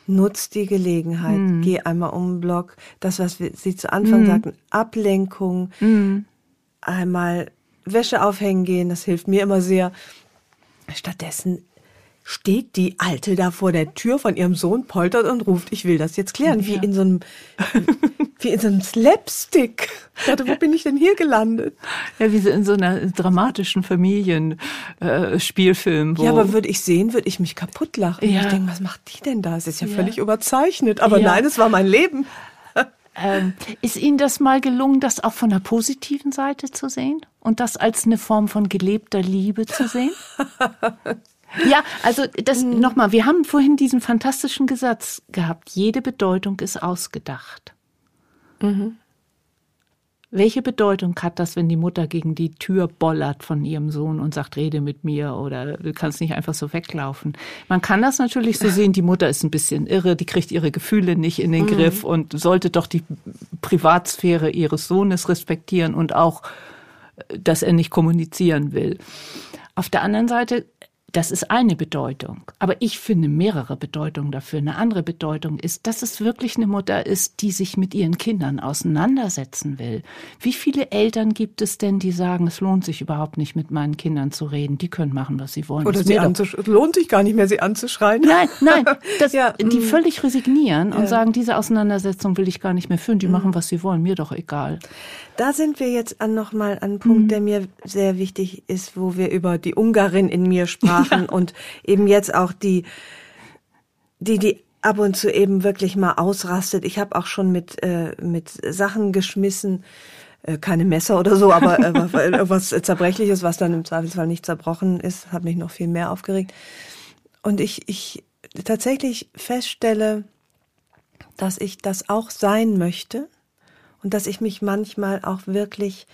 nutz die Gelegenheit, mm. geh einmal um den Block. Das, was wir, Sie zu Anfang mm. sagten, Ablenkung, mm. einmal Wäsche aufhängen gehen, das hilft mir immer sehr. Stattdessen steht die Alte da vor der Tür von ihrem Sohn, poltert und ruft, ich will das jetzt klären, ja. wie in so einem, wie in so einem Slapstick. Ich dachte, wo bin ich denn hier gelandet? Ja, wie in so einer dramatischen Familienspielfilm. Äh, ja, aber würde ich sehen, würde ich mich kaputt lachen. Ja. Ich denke, was macht die denn da? Es ist ja, ja. völlig überzeichnet. Aber ja. nein, es war mein Leben. Ähm, ist Ihnen das mal gelungen, das auch von der positiven Seite zu sehen und das als eine Form von gelebter Liebe zu sehen? Ja, also das mhm. nochmal, wir haben vorhin diesen fantastischen Gesatz gehabt. Jede Bedeutung ist ausgedacht. Mhm. Welche Bedeutung hat das, wenn die Mutter gegen die Tür bollert von ihrem Sohn und sagt, rede mit mir oder du kannst nicht einfach so weglaufen? Man kann das natürlich so sehen, die Mutter ist ein bisschen irre, die kriegt ihre Gefühle nicht in den mhm. Griff und sollte doch die Privatsphäre ihres Sohnes respektieren und auch, dass er nicht kommunizieren will. Auf der anderen Seite Das ist eine Bedeutung. Aber ich finde mehrere Bedeutungen dafür. Eine andere Bedeutung ist, dass es wirklich eine Mutter ist, die sich mit ihren Kindern auseinandersetzen will. Wie viele Eltern gibt es denn, die sagen, es lohnt sich überhaupt nicht, mit meinen Kindern zu reden? Die können machen, was sie wollen. Oder sie es lohnt sich gar nicht mehr, sie anzuschreien. Nein, nein. Das, ja, die mm. völlig resignieren und ja. sagen, diese Auseinandersetzung will ich gar nicht mehr führen. Die mhm. machen, was sie wollen. Mir doch egal. Da sind wir jetzt an nochmal an einem Punkt, mhm. der mir sehr wichtig ist, wo wir über die Ungarin in mir sprachen ja. und eben jetzt auch die, die, die ab und zu eben wirklich mal ausrastet. Ich habe auch schon mit, äh, mit Sachen geschmissen, äh, keine Messer oder so, aber äh, irgendwas Zerbrechliches, was dann im Zweifelsfall nicht zerbrochen ist, hat mich noch viel mehr aufgeregt. Und ich, ich tatsächlich feststelle, dass ich das auch sein möchte und dass ich mich manchmal auch wirklich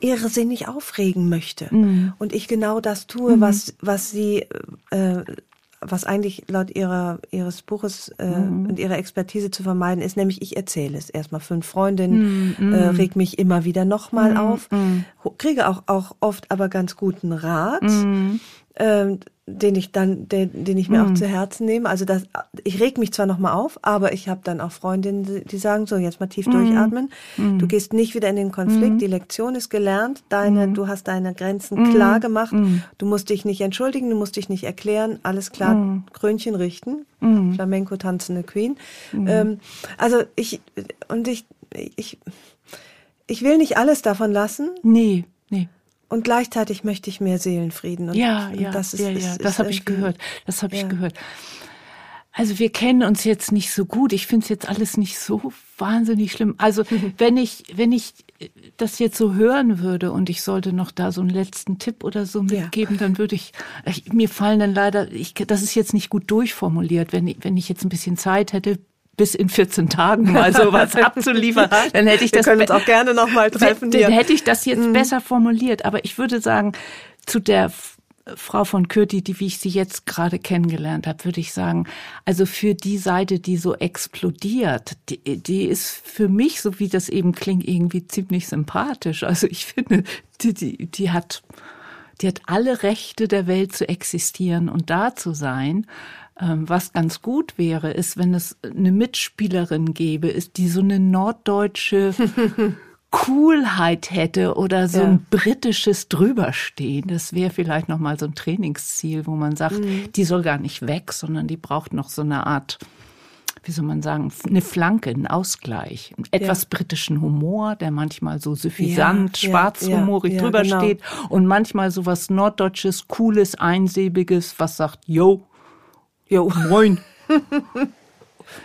irrsinnig aufregen möchte. Mhm. Und ich genau das tue, mhm. was, was sie, äh, was eigentlich laut ihrer, ihres Buches äh, mhm. und ihrer Expertise zu vermeiden ist, nämlich ich erzähle es erstmal fünf Freundinnen, mhm. äh, reg mich immer wieder nochmal mhm. auf, mhm. kriege auch, auch oft aber ganz guten Rat. Ähm, den ich dann, den, den ich mir mhm. auch zu Herzen nehme. Also das, ich reg mich zwar noch mal auf, aber ich habe dann auch Freundinnen, die sagen so, jetzt mal tief mhm. durchatmen. Mhm. Du gehst nicht wieder in den Konflikt. Mhm. Die Lektion ist gelernt. Deine, mhm. du hast deine Grenzen mhm. klar gemacht. Du musst dich nicht entschuldigen, du musst dich nicht erklären. Alles klar, Krönchen richten. Flamenco tanzende Queen. Ähm, also ich und ich ich ich will nicht alles davon lassen. Nee, nee. Und gleichzeitig möchte ich mehr Seelenfrieden. Und, ja, ja, das ist, ja, ja, ist, das habe ich gehört. Das habe ja. ich gehört. Also wir kennen uns jetzt nicht so gut. Ich finde es jetzt alles nicht so wahnsinnig schlimm. Also wenn ich, wenn ich das jetzt so hören würde und ich sollte noch da so einen letzten Tipp oder so mitgeben, ja. dann würde ich, ich, mir fallen dann leider, ich, das ist jetzt nicht gut durchformuliert. Wenn, wenn ich jetzt ein bisschen Zeit hätte, bis in 14 Tagen mal sowas abzuliefern, dann hätte ich das. Wir können uns auch gerne noch mal treffen. Dann hätte ich das jetzt mhm. besser formuliert. Aber ich würde sagen, zu der Frau von Kürti, die wie ich sie jetzt gerade kennengelernt habe, würde ich sagen, also für die Seite, die so explodiert, die, die ist für mich, so wie das eben klingt, irgendwie ziemlich sympathisch. Also ich finde, die, die, die hat, die hat alle Rechte der Welt zu existieren und da zu sein. Ähm, was ganz gut wäre, ist, wenn es eine Mitspielerin gäbe, ist die so eine norddeutsche Coolheit hätte oder so ja. ein britisches drüberstehen. Das wäre vielleicht noch mal so ein Trainingsziel, wo man sagt, mhm. die soll gar nicht weg, sondern die braucht noch so eine Art wie soll man sagen, eine Flanke, einen Ausgleich. Etwas ja. britischen Humor, der manchmal so suffisant, ja, schwarzhumorig ja, drüber genau. steht und manchmal so was norddeutsches, cooles, einsilbiges, was sagt, yo, Jo, moin.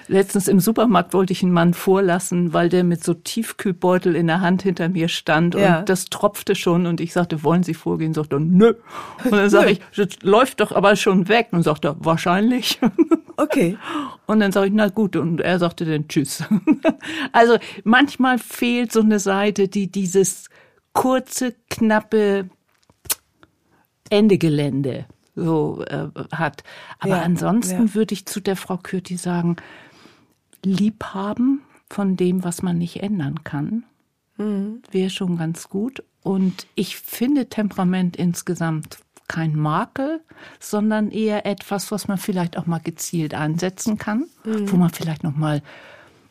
Letztens im Supermarkt wollte ich einen Mann vorlassen, weil der mit so Tiefkühlbeutel in der Hand hinter mir stand ja. und das tropfte schon und ich sagte, wollen Sie vorgehen? Sagt er, nö. Und dann sage ich, das läuft doch aber schon weg. Und sagt er, wahrscheinlich. Okay. Und dann sage ich, na gut. Und er sagte dann Tschüss. Also manchmal fehlt so eine Seite, die dieses kurze, knappe Ende Gelände so äh, hat. Aber ja, ansonsten ja. würde ich zu der Frau Kürti sagen, Liebhaben von dem, was man nicht ändern kann, mhm. wäre schon ganz gut. Und ich finde Temperament insgesamt kein Makel, sondern eher etwas, was man vielleicht auch mal gezielt einsetzen kann, mhm. wo man vielleicht noch mal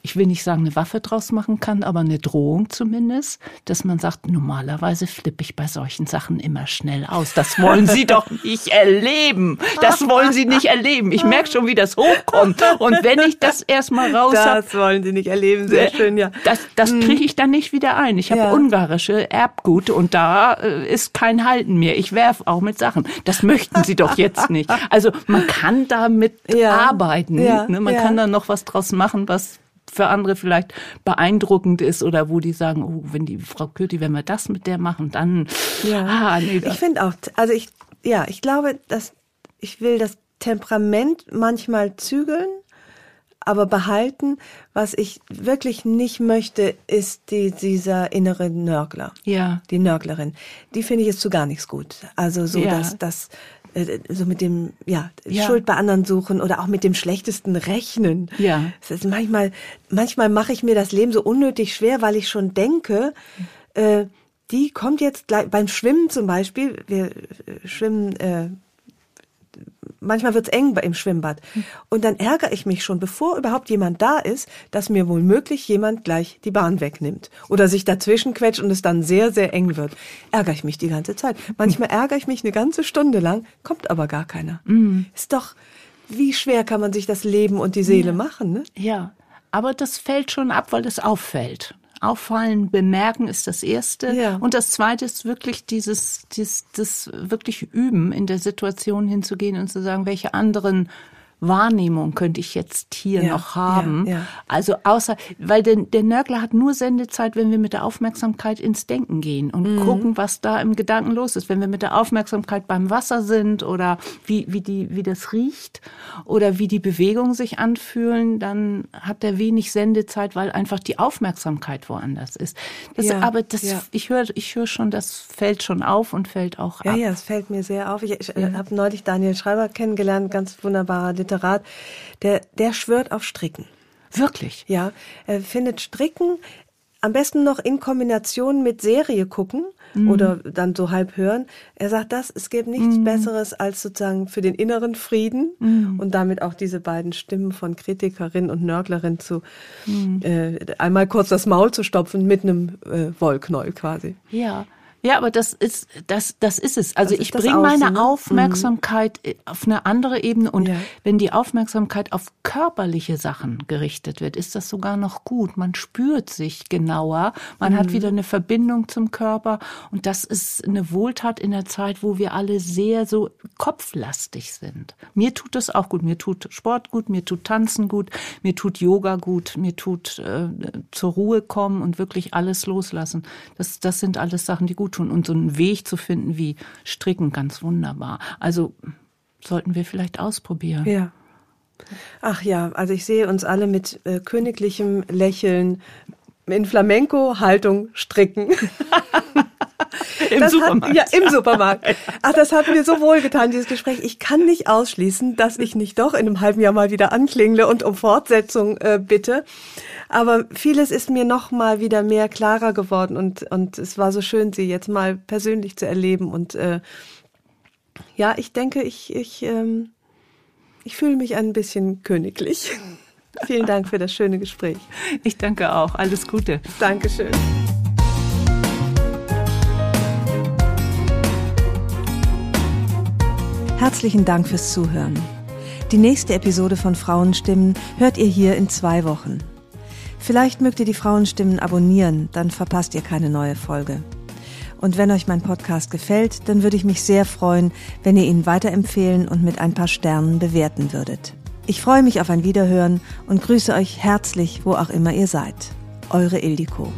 ich will nicht sagen, eine Waffe draus machen kann, aber eine Drohung zumindest, dass man sagt, normalerweise flippe ich bei solchen Sachen immer schnell aus. Das wollen Sie doch nicht erleben. Das wollen Sie nicht erleben. Ich merke schon, wie das hochkommt. Und wenn ich das erstmal raus habe. Das wollen Sie nicht erleben. Sehr schön, ja. Das, das hm. kriege ich dann nicht wieder ein. Ich habe ja. ungarische Erbgut und da äh, ist kein Halten mehr. Ich werf auch mit Sachen. Das möchten Sie doch jetzt nicht. Also man kann damit ja. arbeiten. Ja. Ne? Man kann da noch was draus machen, was für andere vielleicht beeindruckend ist oder wo die sagen, oh, wenn die Frau Kürti, wenn wir das mit der machen, dann ja. ah, nee. Ich finde auch, also ich ja, ich glaube, dass ich will das Temperament manchmal zügeln, aber behalten. Was ich wirklich nicht möchte, ist die, dieser innere Nörgler. Ja. Die Nörglerin. Die finde ich jetzt zu gar nichts gut. Also so, ja. dass, dass äh, so mit dem ja, ja, Schuld bei anderen suchen oder auch mit dem schlechtesten rechnen. Ja. Es ist manchmal manchmal mache ich mir das Leben so unnötig schwer, weil ich schon denke, äh, die kommt jetzt gleich beim Schwimmen zum Beispiel. Wir äh, schwimmen äh, manchmal wird's eng im Schwimmbad. Und dann ärgere ich mich schon, bevor überhaupt jemand da ist, dass mir wohl möglich jemand gleich die Bahn wegnimmt oder sich dazwischen quetscht und es dann sehr, sehr eng wird. Ärgere ich mich die ganze Zeit. Manchmal ärgere ich mich eine ganze Stunde lang, kommt aber gar keiner. Mhm. Ist doch, wie schwer kann man sich das Leben und die Seele ja. machen, ne? Ja. Aber das fällt schon ab, weil das auffällt. Auffallen, bemerken ist das erste. Ja. Und das zweite ist wirklich dieses, dieses, das wirklich üben, in der Situation hinzugehen und zu sagen, welche anderen Wahrnehmung könnte ich jetzt hier ja, noch haben. Ja, ja. Also außer, weil der, der Nörgler hat nur Sendezeit, wenn wir mit der Aufmerksamkeit ins Denken gehen und mhm. gucken, was da im Gedanken los ist. Wenn wir mit der Aufmerksamkeit beim Wasser sind oder wie, wie, die, wie das riecht oder wie die Bewegungen sich anfühlen, dann hat er wenig Sendezeit, weil einfach die Aufmerksamkeit woanders ist. Das, aber das, ich höre ich höre schon, das fällt schon auf und fällt auch ab. Ja, ja, es fällt mir sehr auf. Ich, ich habe neulich Daniel Schreiber kennengelernt, ganz wunderbarer Literat, der, der schwört auf Stricken. Wirklich? Ja, er findet Stricken am besten noch in Kombination mit Serie gucken mhm. oder dann so halb hören. Er sagt das, es gibt nichts mhm. Besseres als sozusagen für den inneren Frieden mhm. und damit auch diese beiden Stimmen von Kritikerin und Nörglerin zu mhm. äh, einmal kurz das Maul zu stopfen mit einem äh, Wollknäuel quasi. Ja. Ja, aber das ist das das ist es. Also ich bringe meine ne? Aufmerksamkeit mhm. auf eine andere Ebene und ja. wenn die Aufmerksamkeit auf körperliche Sachen gerichtet wird, ist das sogar noch gut. Man spürt sich genauer, man mhm. hat wieder eine Verbindung zum Körper und das ist eine Wohltat in der Zeit, wo wir alle sehr so kopflastig sind. Mir tut das auch gut, mir tut Sport gut, mir tut Tanzen gut, mir tut Yoga gut, mir tut äh, zur Ruhe kommen und wirklich alles loslassen. Das das sind alles Sachen, die gut tun und so einen Weg zu finden wie Stricken, ganz wunderbar. Also sollten wir vielleicht ausprobieren. Ja. Ach ja, also ich sehe uns alle mit äh, königlichem Lächeln in Flamenco-Haltung stricken. Im das Supermarkt. Hat, ja, im Supermarkt. Ach, das hat mir so wohl getan, dieses Gespräch. Ich kann nicht ausschließen, dass ich nicht doch in einem halben Jahr mal wieder anklingle und um Fortsetzung äh, bitte. Aber vieles ist mir noch mal wieder mehr klarer geworden und, und es war so schön, sie jetzt mal persönlich zu erleben. Und äh, ja, ich denke, ich, ich, ähm, ich fühle mich ein bisschen königlich. Vielen Dank für das schöne Gespräch. Ich danke auch. Alles Gute. Dankeschön. Herzlichen Dank fürs Zuhören. Die nächste Episode von Frauenstimmen hört ihr hier in zwei Wochen. Vielleicht mögt ihr die Frauenstimmen abonnieren, dann verpasst ihr keine neue Folge. Und wenn euch mein Podcast gefällt, dann würde ich mich sehr freuen, wenn ihr ihn weiterempfehlen und mit ein paar Sternen bewerten würdet. Ich freue mich auf ein Wiederhören und grüße euch herzlich, wo auch immer ihr seid. Eure Ildiko.